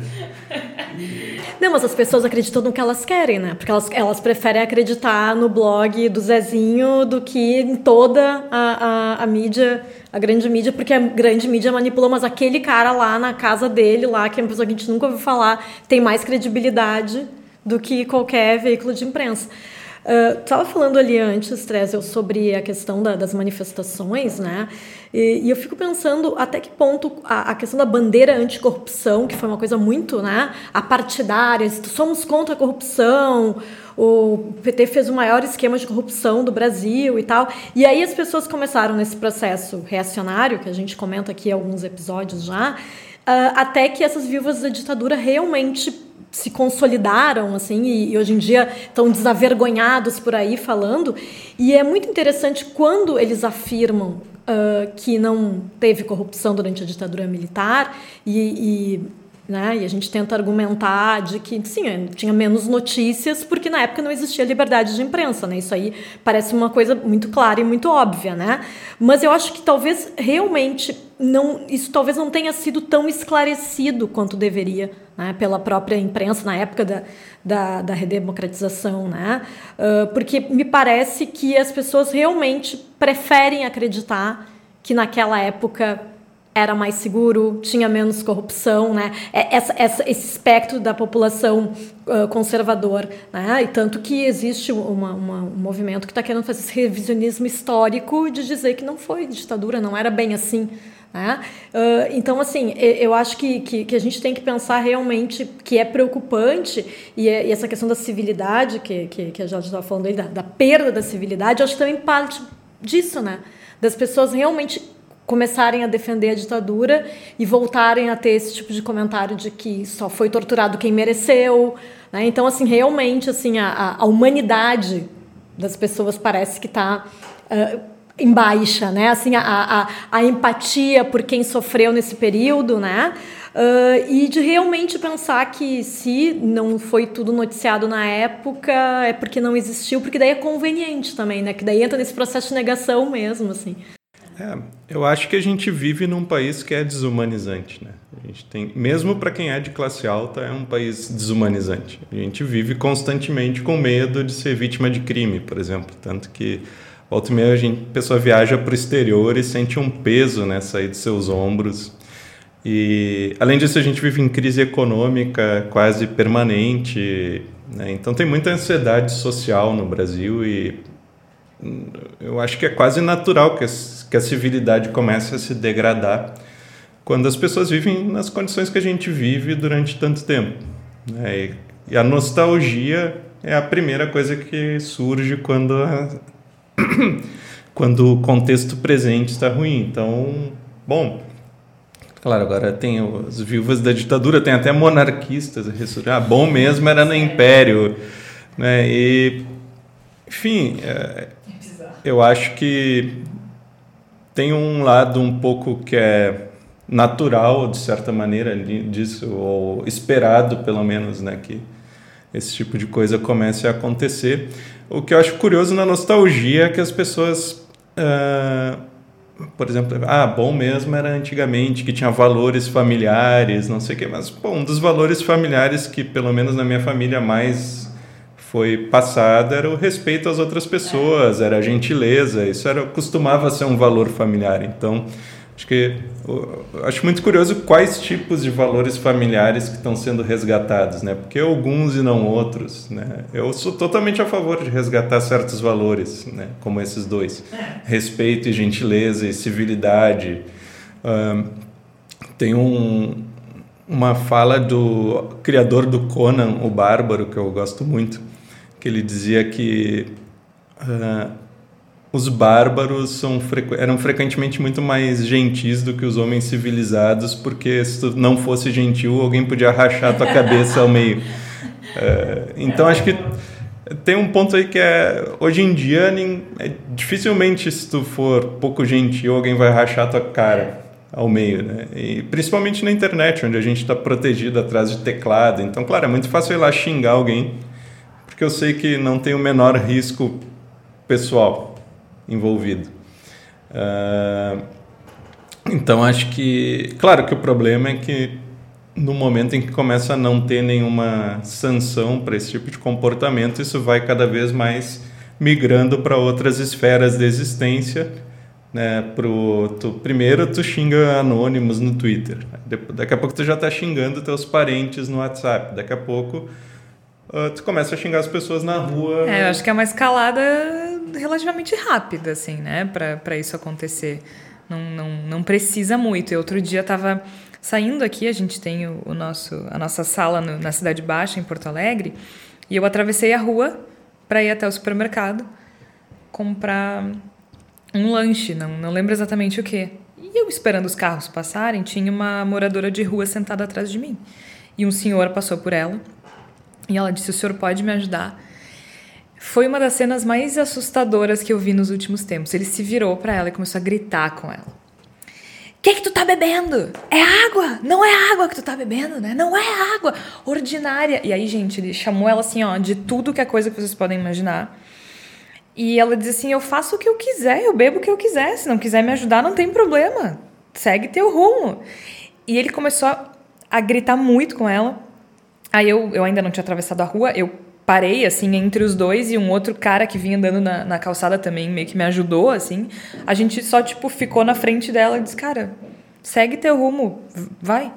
Não, mas as pessoas acreditam no que elas querem, né? Porque elas, elas preferem acreditar no blog do Zezinho do que em toda a, a, a mídia, a grande mídia, porque a grande mídia manipula, mas aquele cara lá na casa dele, lá, que é uma pessoa que a gente nunca ouviu falar, tem mais credibilidade do que qualquer veículo de imprensa. Estava uh, falando ali antes, Trezel, sobre a questão da, das manifestações, né? E, e, eu fico pensando até que ponto a, a, questão da bandeira anticorrupção, que foi uma coisa muito né, apartidária, somos contra a corrupção, o PT fez o maior esquema de corrupção do Brasil e tal. E aí as pessoas começaram nesse processo reacionário, que a gente comenta aqui alguns episódios já, até que essas vivas da ditadura realmente se consolidaram assim e, e, hoje em dia estão desavergonhados por aí falando e é muito interessante quando eles afirmam uh, que não teve corrupção durante a ditadura militar e, e né? E a gente tenta argumentar de que, sim, tinha menos notícias porque na época não existia liberdade de imprensa, né? Isso aí parece uma coisa muito clara e muito óbvia, né? Mas eu acho que talvez realmente não, isso talvez não tenha sido tão esclarecido quanto deveria, né? Pela própria imprensa na época da, da, da redemocratização, né? Uh, porque me parece que as pessoas realmente preferem acreditar que naquela época era mais seguro, tinha menos corrupção, né? Essa, essa, esse espectro da população uh, conservador, né? E tanto que existe uma, uma, um movimento que está querendo fazer esse revisionismo histórico de dizer que não foi ditadura, não era bem assim. Né? Uh, então, assim, eu acho que, que, que, a gente tem que pensar realmente que é preocupante e, e essa questão da civilidade, que, que, que a Jorge estava falando aí, da, da perda da civilidade, eu acho que também parte disso, né? Das pessoas realmente começarem a defender a ditadura e voltarem a ter esse tipo de comentário de que só foi torturado quem mereceu, né? Então assim realmente assim a, a humanidade das pessoas parece que está uh, em baixa, né? Assim, a, a, a, empatia por quem sofreu nesse período, né? Uh, e de realmente pensar que se não foi tudo noticiado na época é porque não existiu, porque daí é conveniente também, né? Que daí entra nesse processo de negação mesmo, assim. É, eu acho que a gente vive num país que é desumanizante, né? A gente tem, mesmo para quem é de classe alta, é um país desumanizante. A gente vive constantemente com medo de ser vítima de crime, por exemplo, tanto que volta e meia a, gente, a pessoa viaja para o exterior e sente um peso né, sair de seus ombros e, além disso, a gente vive em crise econômica quase permanente. Né? Então, tem muita ansiedade social no Brasil e hum, eu acho que é quase natural que a, que a civilidade comece a se degradar quando as pessoas vivem nas condições que a gente vive durante tanto tempo. Né? E, a nostalgia é a primeira coisa que surge quando, quando o contexto presente está ruim. Então, bom, Claro, agora tem as viúvas da ditadura, tem até monarquistas. Ah, bom mesmo era no Império. Né? E, enfim, é, eu acho que tem um lado um pouco que é natural, de certa maneira, disso, ou esperado, pelo menos, né? que esse tipo de coisa comece a acontecer. O que eu acho curioso na nostalgia é que as pessoas. Uh, por exemplo, ah, bom mesmo era antigamente, que tinha valores familiares, não sei o quê, mas um dos valores familiares que, pelo menos na minha família, mais foi passado era o respeito às outras pessoas, era a gentileza, isso era costumava ser um valor familiar. Então, Acho que acho muito curioso quais tipos de valores familiares que estão sendo resgatados, né? Porque alguns e não outros, né? Eu sou totalmente a favor de resgatar certos valores, né? Como esses dois: respeito e gentileza e civilidade. Um, tem um, uma fala do criador do Conan, o Bárbaro, que eu gosto muito, que ele dizia que uh, os bárbaros são eram frequentemente muito mais gentis do que os homens civilizados, porque se tu não fosse gentil, alguém podia rachar tua cabeça ao meio. É, então acho que tem um ponto aí que é hoje em dia é, dificilmente se tu for pouco gentil, alguém vai rachar tua cara ao meio, né? E principalmente na internet, onde a gente está protegido atrás de teclado. Então, claro, é muito fácil ir lá xingar alguém, porque eu sei que não tem o menor risco pessoal envolvido. Uh, então acho que, claro que o problema é que no momento em que começa a não ter nenhuma sanção para esse tipo de comportamento, isso vai cada vez mais migrando para outras esferas de existência. Né, pro, tu, primeiro tu xinga anônimos no Twitter, daqui a pouco tu já está xingando teus parentes no WhatsApp, daqui a pouco uh, tu começa a xingar as pessoas na rua. É, eu acho que é uma escalada relativamente rápida, assim, né, para isso acontecer. Não, não, não precisa muito. E outro dia estava saindo aqui, a gente tem o, o nosso, a nossa sala no, na Cidade Baixa, em Porto Alegre, e eu atravessei a rua para ir até o supermercado comprar um lanche, não, não lembro exatamente o que. E eu esperando os carros passarem, tinha uma moradora de rua sentada atrás de mim. E um senhor passou por ela e ela disse: O senhor pode me ajudar? Foi uma das cenas mais assustadoras que eu vi nos últimos tempos. Ele se virou para ela e começou a gritar com ela. Que, que tu tá bebendo? É água! Não é água que tu tá bebendo, né? Não é água ordinária. E aí, gente, ele chamou ela assim, ó, de tudo que é coisa que vocês podem imaginar. E ela diz assim: Eu faço o que eu quiser, eu bebo o que eu quiser. Se não quiser me ajudar, não tem problema. Segue teu rumo. E ele começou a gritar muito com ela. Aí eu, eu ainda não tinha atravessado a rua, eu parei, assim, entre os dois e um outro cara que vinha andando na, na calçada também meio que me ajudou, assim. A gente só, tipo, ficou na frente dela e disse, cara, segue teu rumo, vai,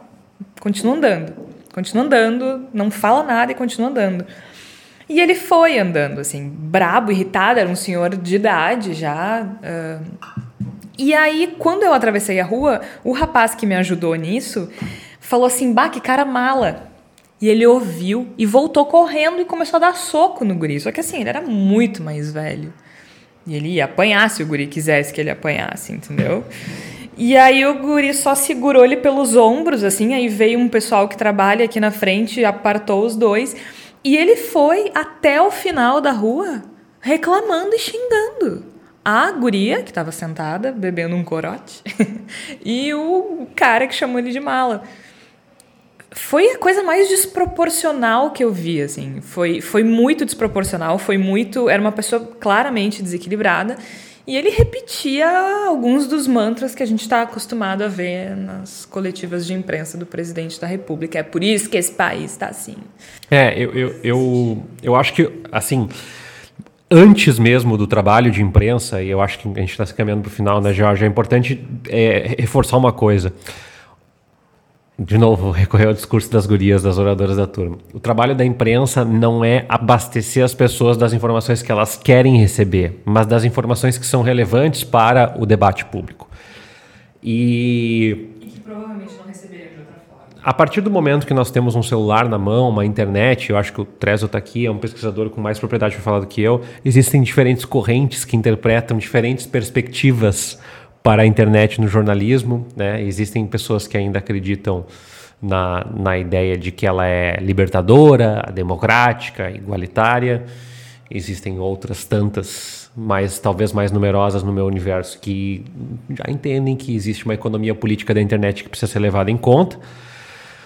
continua andando. Continua andando, não fala nada e continua andando. E ele foi andando, assim, brabo, irritado, era um senhor de idade já. Uh... E aí, quando eu atravessei a rua, o rapaz que me ajudou nisso falou assim: Bah, que cara mala. E ele ouviu e voltou correndo e começou a dar soco no guri. Só que assim, ele era muito mais velho. E ele ia apanhar se o guri quisesse que ele apanhasse, entendeu? E aí o guri só segurou ele pelos ombros, assim, aí veio um pessoal que trabalha aqui na frente, apartou os dois. E ele foi até o final da rua reclamando e xingando. A guria, que estava sentada, bebendo um corote, e o cara que chamou ele de mala. Foi a coisa mais desproporcional que eu vi, assim. Foi, foi muito desproporcional, foi muito. Era uma pessoa claramente desequilibrada. E ele repetia alguns dos mantras que a gente está acostumado a ver nas coletivas de imprensa do presidente da República. É por isso que esse país está assim. É, eu, eu, eu, eu acho que, assim, antes mesmo do trabalho de imprensa, e eu acho que a gente está se caminhando para o final, né, Jorge? É importante é, reforçar uma coisa de novo, recorrer ao discurso das gurias, das oradoras da turma. O trabalho da imprensa não é abastecer as pessoas das informações que elas querem receber, mas das informações que são relevantes para o debate público. E. E que provavelmente não de outra forma. A partir do momento que nós temos um celular na mão, uma internet, eu acho que o Trezo está aqui, é um pesquisador com mais propriedade para falar do que eu, existem diferentes correntes que interpretam diferentes perspectivas para a internet no jornalismo. Né? Existem pessoas que ainda acreditam na, na ideia de que ela é libertadora, democrática, igualitária. Existem outras tantas, mais talvez mais numerosas no meu universo, que já entendem que existe uma economia política da internet que precisa ser levada em conta.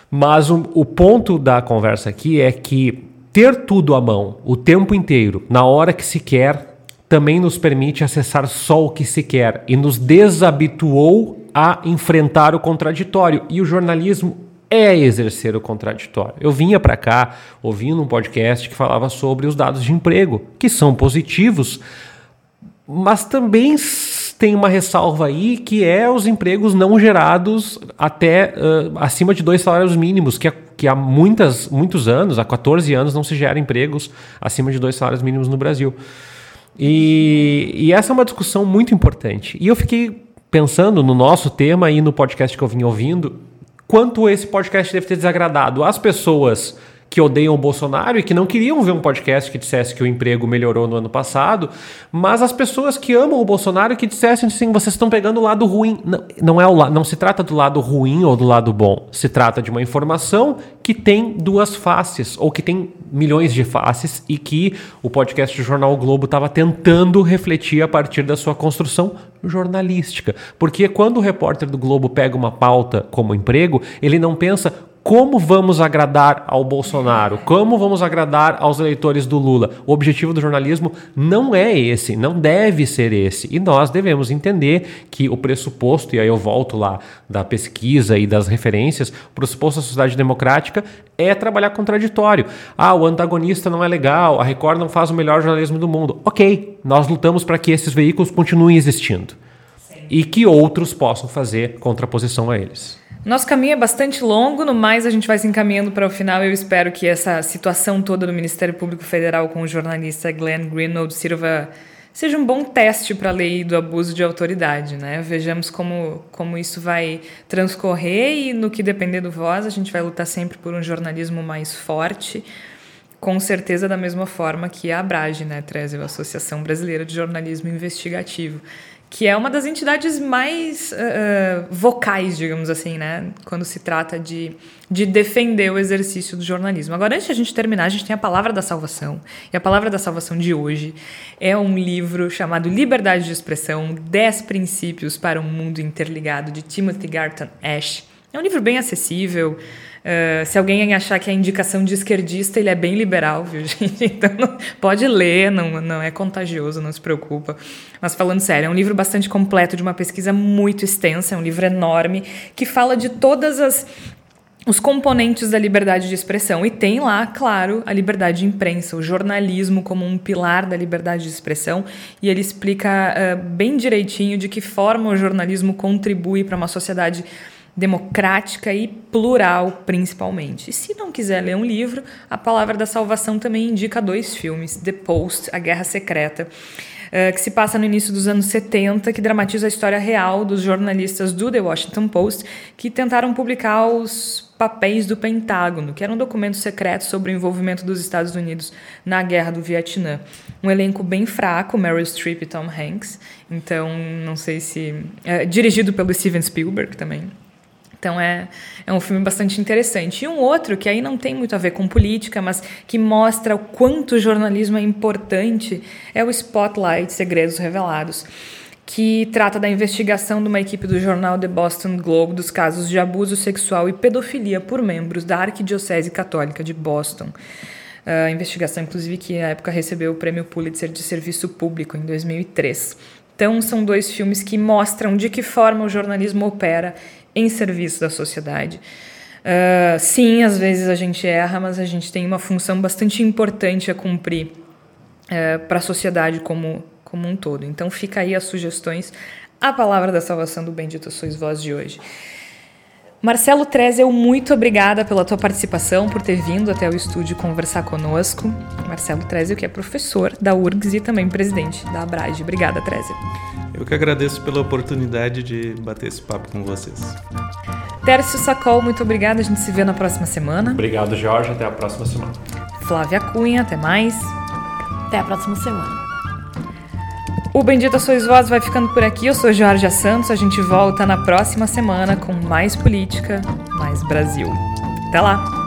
Mas o, o ponto da conversa aqui é que ter tudo à mão o tempo inteiro, na hora que se quer, também nos permite acessar só o que se quer e nos desabituou a enfrentar o contraditório. E o jornalismo é exercer o contraditório. Eu vinha para cá ouvindo um podcast que falava sobre os dados de emprego, que são positivos, mas também tem uma ressalva aí que é os empregos não gerados até uh, acima de dois salários mínimos, que, é, que há muitas, muitos anos, há 14 anos, não se gera empregos acima de dois salários mínimos no Brasil. E, e essa é uma discussão muito importante. E eu fiquei pensando no nosso tema e no podcast que eu vim ouvindo, quanto esse podcast deve ter desagradado as pessoas que odeiam o Bolsonaro e que não queriam ver um podcast que dissesse que o emprego melhorou no ano passado, mas as pessoas que amam o Bolsonaro que dissessem assim, vocês estão pegando o lado ruim. Não, não, é o, não se trata do lado ruim ou do lado bom. Se trata de uma informação que tem duas faces, ou que tem milhões de faces, e que o podcast do Jornal o Globo estava tentando refletir a partir da sua construção jornalística. Porque quando o repórter do Globo pega uma pauta como emprego, ele não pensa como vamos agradar ao Bolsonaro, como vamos agradar aos eleitores do Lula. O objetivo do jornalismo não é esse, não deve ser esse. E nós devemos entender que o pressuposto, e aí eu volto lá da pesquisa e das referências, o pressuposto da sociedade democrática é trabalhar contraditório. Ah, o antagonista não é legal, a Record não faz o melhor jornalismo do mundo. Ok, nós lutamos para que esses veículos continuem existindo. Sim. E que outros possam fazer contraposição a eles. Nosso caminho é bastante longo, no mais a gente vai se encaminhando para o final. Eu espero que essa situação toda do Ministério Público Federal com o jornalista Glenn Greenwald sirva seja um bom teste para a lei do abuso de autoridade, né? Vejamos como, como isso vai transcorrer e no que depender do Voz, a gente vai lutar sempre por um jornalismo mais forte, com certeza da mesma forma que a Abrage, né, Treze, a Associação Brasileira de Jornalismo Investigativo que é uma das entidades mais uh, vocais, digamos assim, né? Quando se trata de, de defender o exercício do jornalismo. Agora, antes de a gente terminar, a gente tem a Palavra da Salvação. E a Palavra da Salvação de hoje é um livro chamado Liberdade de Expressão: 10 Princípios para um Mundo Interligado, de Timothy Garton Ash. É um livro bem acessível. Uh, se alguém achar que é indicação de esquerdista, ele é bem liberal, viu, gente? Então pode ler, não, não é contagioso, não se preocupa. Mas falando sério, é um livro bastante completo, de uma pesquisa muito extensa, é um livro enorme, que fala de todas as os componentes da liberdade de expressão. E tem lá, claro, a liberdade de imprensa, o jornalismo como um pilar da liberdade de expressão. E ele explica uh, bem direitinho de que forma o jornalismo contribui para uma sociedade democrática e plural, principalmente. E se não quiser ler um livro, a Palavra da Salvação também indica dois filmes: The Post, A Guerra Secreta. Uh, que se passa no início dos anos 70, que dramatiza a história real dos jornalistas do The Washington Post que tentaram publicar os papéis do Pentágono, que era um documento secreto sobre o envolvimento dos Estados Unidos na Guerra do Vietnã. Um elenco bem fraco, Meryl Streep e Tom Hanks, então não sei se. É, dirigido pelo Steven Spielberg também Então é, é um filme bastante interessante. E um outro que aí não tem muito a ver com política, mas que mostra o quanto o jornalismo é importante, é o Spotlight Segredos Revelados, que trata da investigação de uma equipe do jornal The Boston Globe dos casos de abuso sexual e pedofilia por membros da Arquidiocese Católica de Boston. A investigação, inclusive, que na época recebeu o prêmio Pulitzer de Serviço Público em 2003. Então, são dois filmes que mostram de que forma o jornalismo opera em serviço da sociedade. Uh, sim, às vezes a gente erra, mas a gente tem uma função bastante importante a cumprir uh, para a sociedade como, como um todo. Então fica aí as sugestões, a palavra da salvação do Bendito Sois Vós de hoje. Marcelo Trezel, muito obrigada pela tua participação, por ter vindo até o estúdio conversar conosco. Marcelo Trezel, que é professor da URGS e também presidente da Abrage. Obrigada, Trezel. Eu que agradeço pela oportunidade de bater esse papo com vocês. Tércio Sacol, muito obrigada. A gente se vê na próxima semana. Obrigado, Jorge. Até a próxima semana. Flávia Cunha, até mais. Até a próxima semana. O Bendita Sois Vós vai ficando por aqui. Eu sou Jorge Santos. A gente volta na próxima semana com mais política, mais Brasil. Até lá!